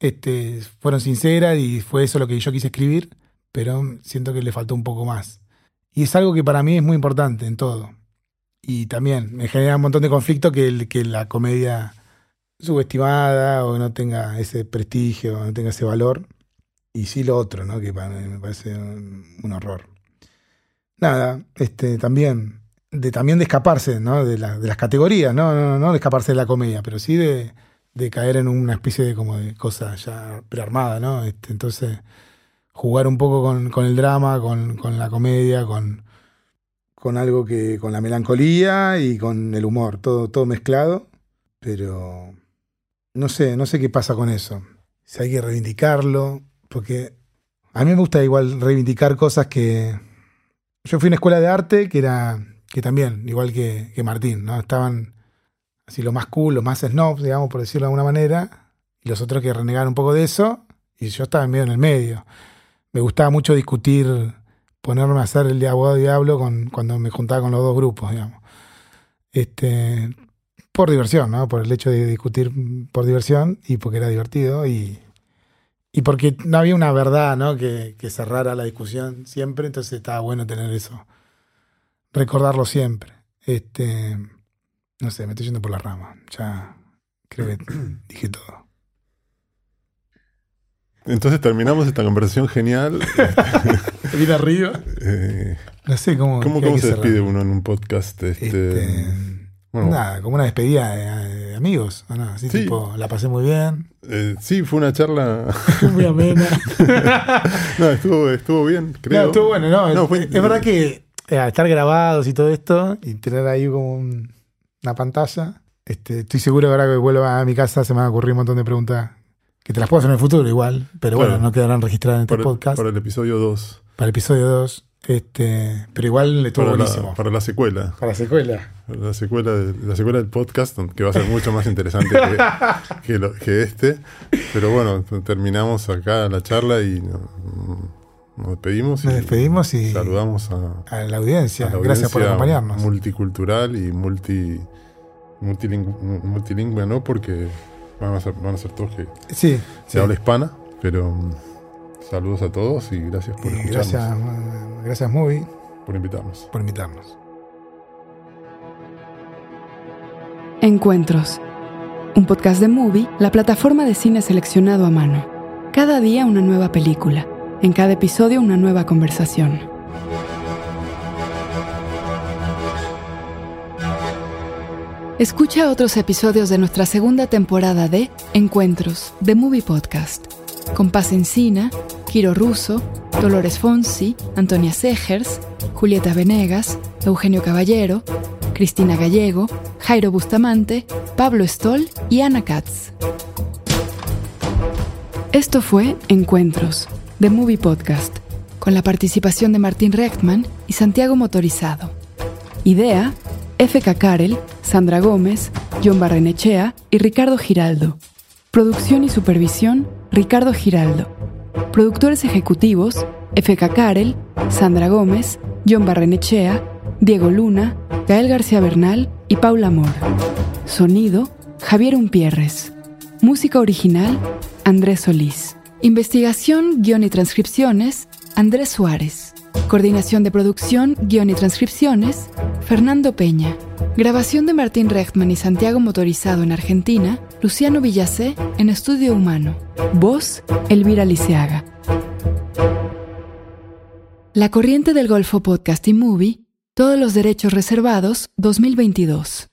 este, fueron sinceras y fue eso lo que yo quise escribir, pero siento que le faltó un poco más. Y es algo que para mí es muy importante en todo. Y también me genera un montón de conflicto que, la comedia subestimada o no tenga ese prestigio, no tenga ese valor. Y sí lo otro, ¿no? Que me parece un, horror. Nada, este, también de también de escaparse ¿no? de, de las categorías, ¿no? No, no de escaparse de la comedia, pero sí de, de caer en una especie de como de cosa ya prearmada, ¿no? Este, entonces, jugar un poco con, con el drama, con, con, la comedia, con, con algo que. con la melancolía y con el humor, todo, todo mezclado. Pero no sé, no sé qué pasa con eso. Si hay que reivindicarlo, porque a mí me gusta igual reivindicar cosas que. Yo fui a una escuela de arte que era que también, igual que, Martín, ¿no? Estaban así lo más cool, los más snobs, digamos, por decirlo de alguna manera, y los otros que renegaban un poco de eso, y yo estaba medio en el medio. Me gustaba mucho discutir, ponerme a hacer el de diablo con, cuando me juntaba con los dos grupos, digamos. Este, por diversión, ¿no? Por el hecho de discutir por diversión y porque era divertido y, y porque no había una verdad, ¿no? Que cerrara la discusión siempre, entonces estaba bueno tener eso. Recordarlo siempre. Este, no sé, me estoy yendo por la rama. Ya creo que dije todo. Entonces terminamos esta conversación genial. Vida arriba. Eh, no sé cómo. ¿Cómo, cómo se cerrar. despide uno en un podcast? Este, Este, bueno, Nada, como una despedida de, de amigos. ¿o no? Así Sí. tipo, la pasé muy bien. eh, sí, fue una charla. Muy amena. no, estuvo, estuvo bien, creo. No, estuvo bueno, no. No, es, fue- es verdad que eh, estar grabados y todo esto, y tener ahí como un- una pantalla, este, estoy seguro que ahora que vuelva a mi casa se me van a ocurrir un montón de preguntas que te las puedo hacer en el futuro igual, pero bueno, no quedarán registradas en este para, podcast. para el episodio 2. Para el episodio 2. Este, pero igual estuvo Para buenísimo. la, para la secuela. Para la secuela. Para La secuela, de- la secuela del podcast, que va a ser mucho más interesante que, que lo- que este. Pero bueno, terminamos acá la charla y no- nos despedimos. Nos y despedimos y saludamos a, a la audiencia. a la Gracias por acompañarnos. Multicultural y multi, multilingüe, multilingüe, ¿no? Porque van a ser, van a ser todos que Sí, se sí. habla hispana, pero mm, saludos a todos y gracias por Y escucharnos, gracias, gracias Movie por invitarnos. por invitarnos. Encuentros. Un podcast de Movie, la plataforma de cine seleccionado a mano. Cada día una nueva película. En cada episodio una nueva conversación. Escucha otros episodios de nuestra segunda temporada de Encuentros, de Movie Podcast. Con Paz Encina, Kiro Russo, Dolores Fonsi, Antonia Segers, Julieta Venegas, Eugenio Caballero, Cristina Gallego, Jairo Bustamante, Pablo Stoll y Ana Katz. Esto fue Encuentros, de Movie Podcast, con la participación de Martín Rechtman y Santiago Motorizado. Idea, FK Karel, Sandra Gómez, John Barrenechea y Ricardo Giraldo. Producción y supervisión, Ricardo Giraldo. Productores ejecutivos, FK Karel, Sandra Gómez, John Barrenechea, Diego Luna, Gael García Bernal y Paula Amor. Sonido, Javier Umpierres. Música original, Andrés Solís. Investigación, guion y transcripciones, Andrés Suárez. Coordinación de producción, guion y transcripciones, Fernando Peña. Grabación de Martín Rechtman y Santiago Motorizado en Argentina, Luciano Villacé en Estudio Humano. Voz, Elvira Liceaga. La Corriente del Golfo Podcast y Movie, todos los derechos reservados, 2022.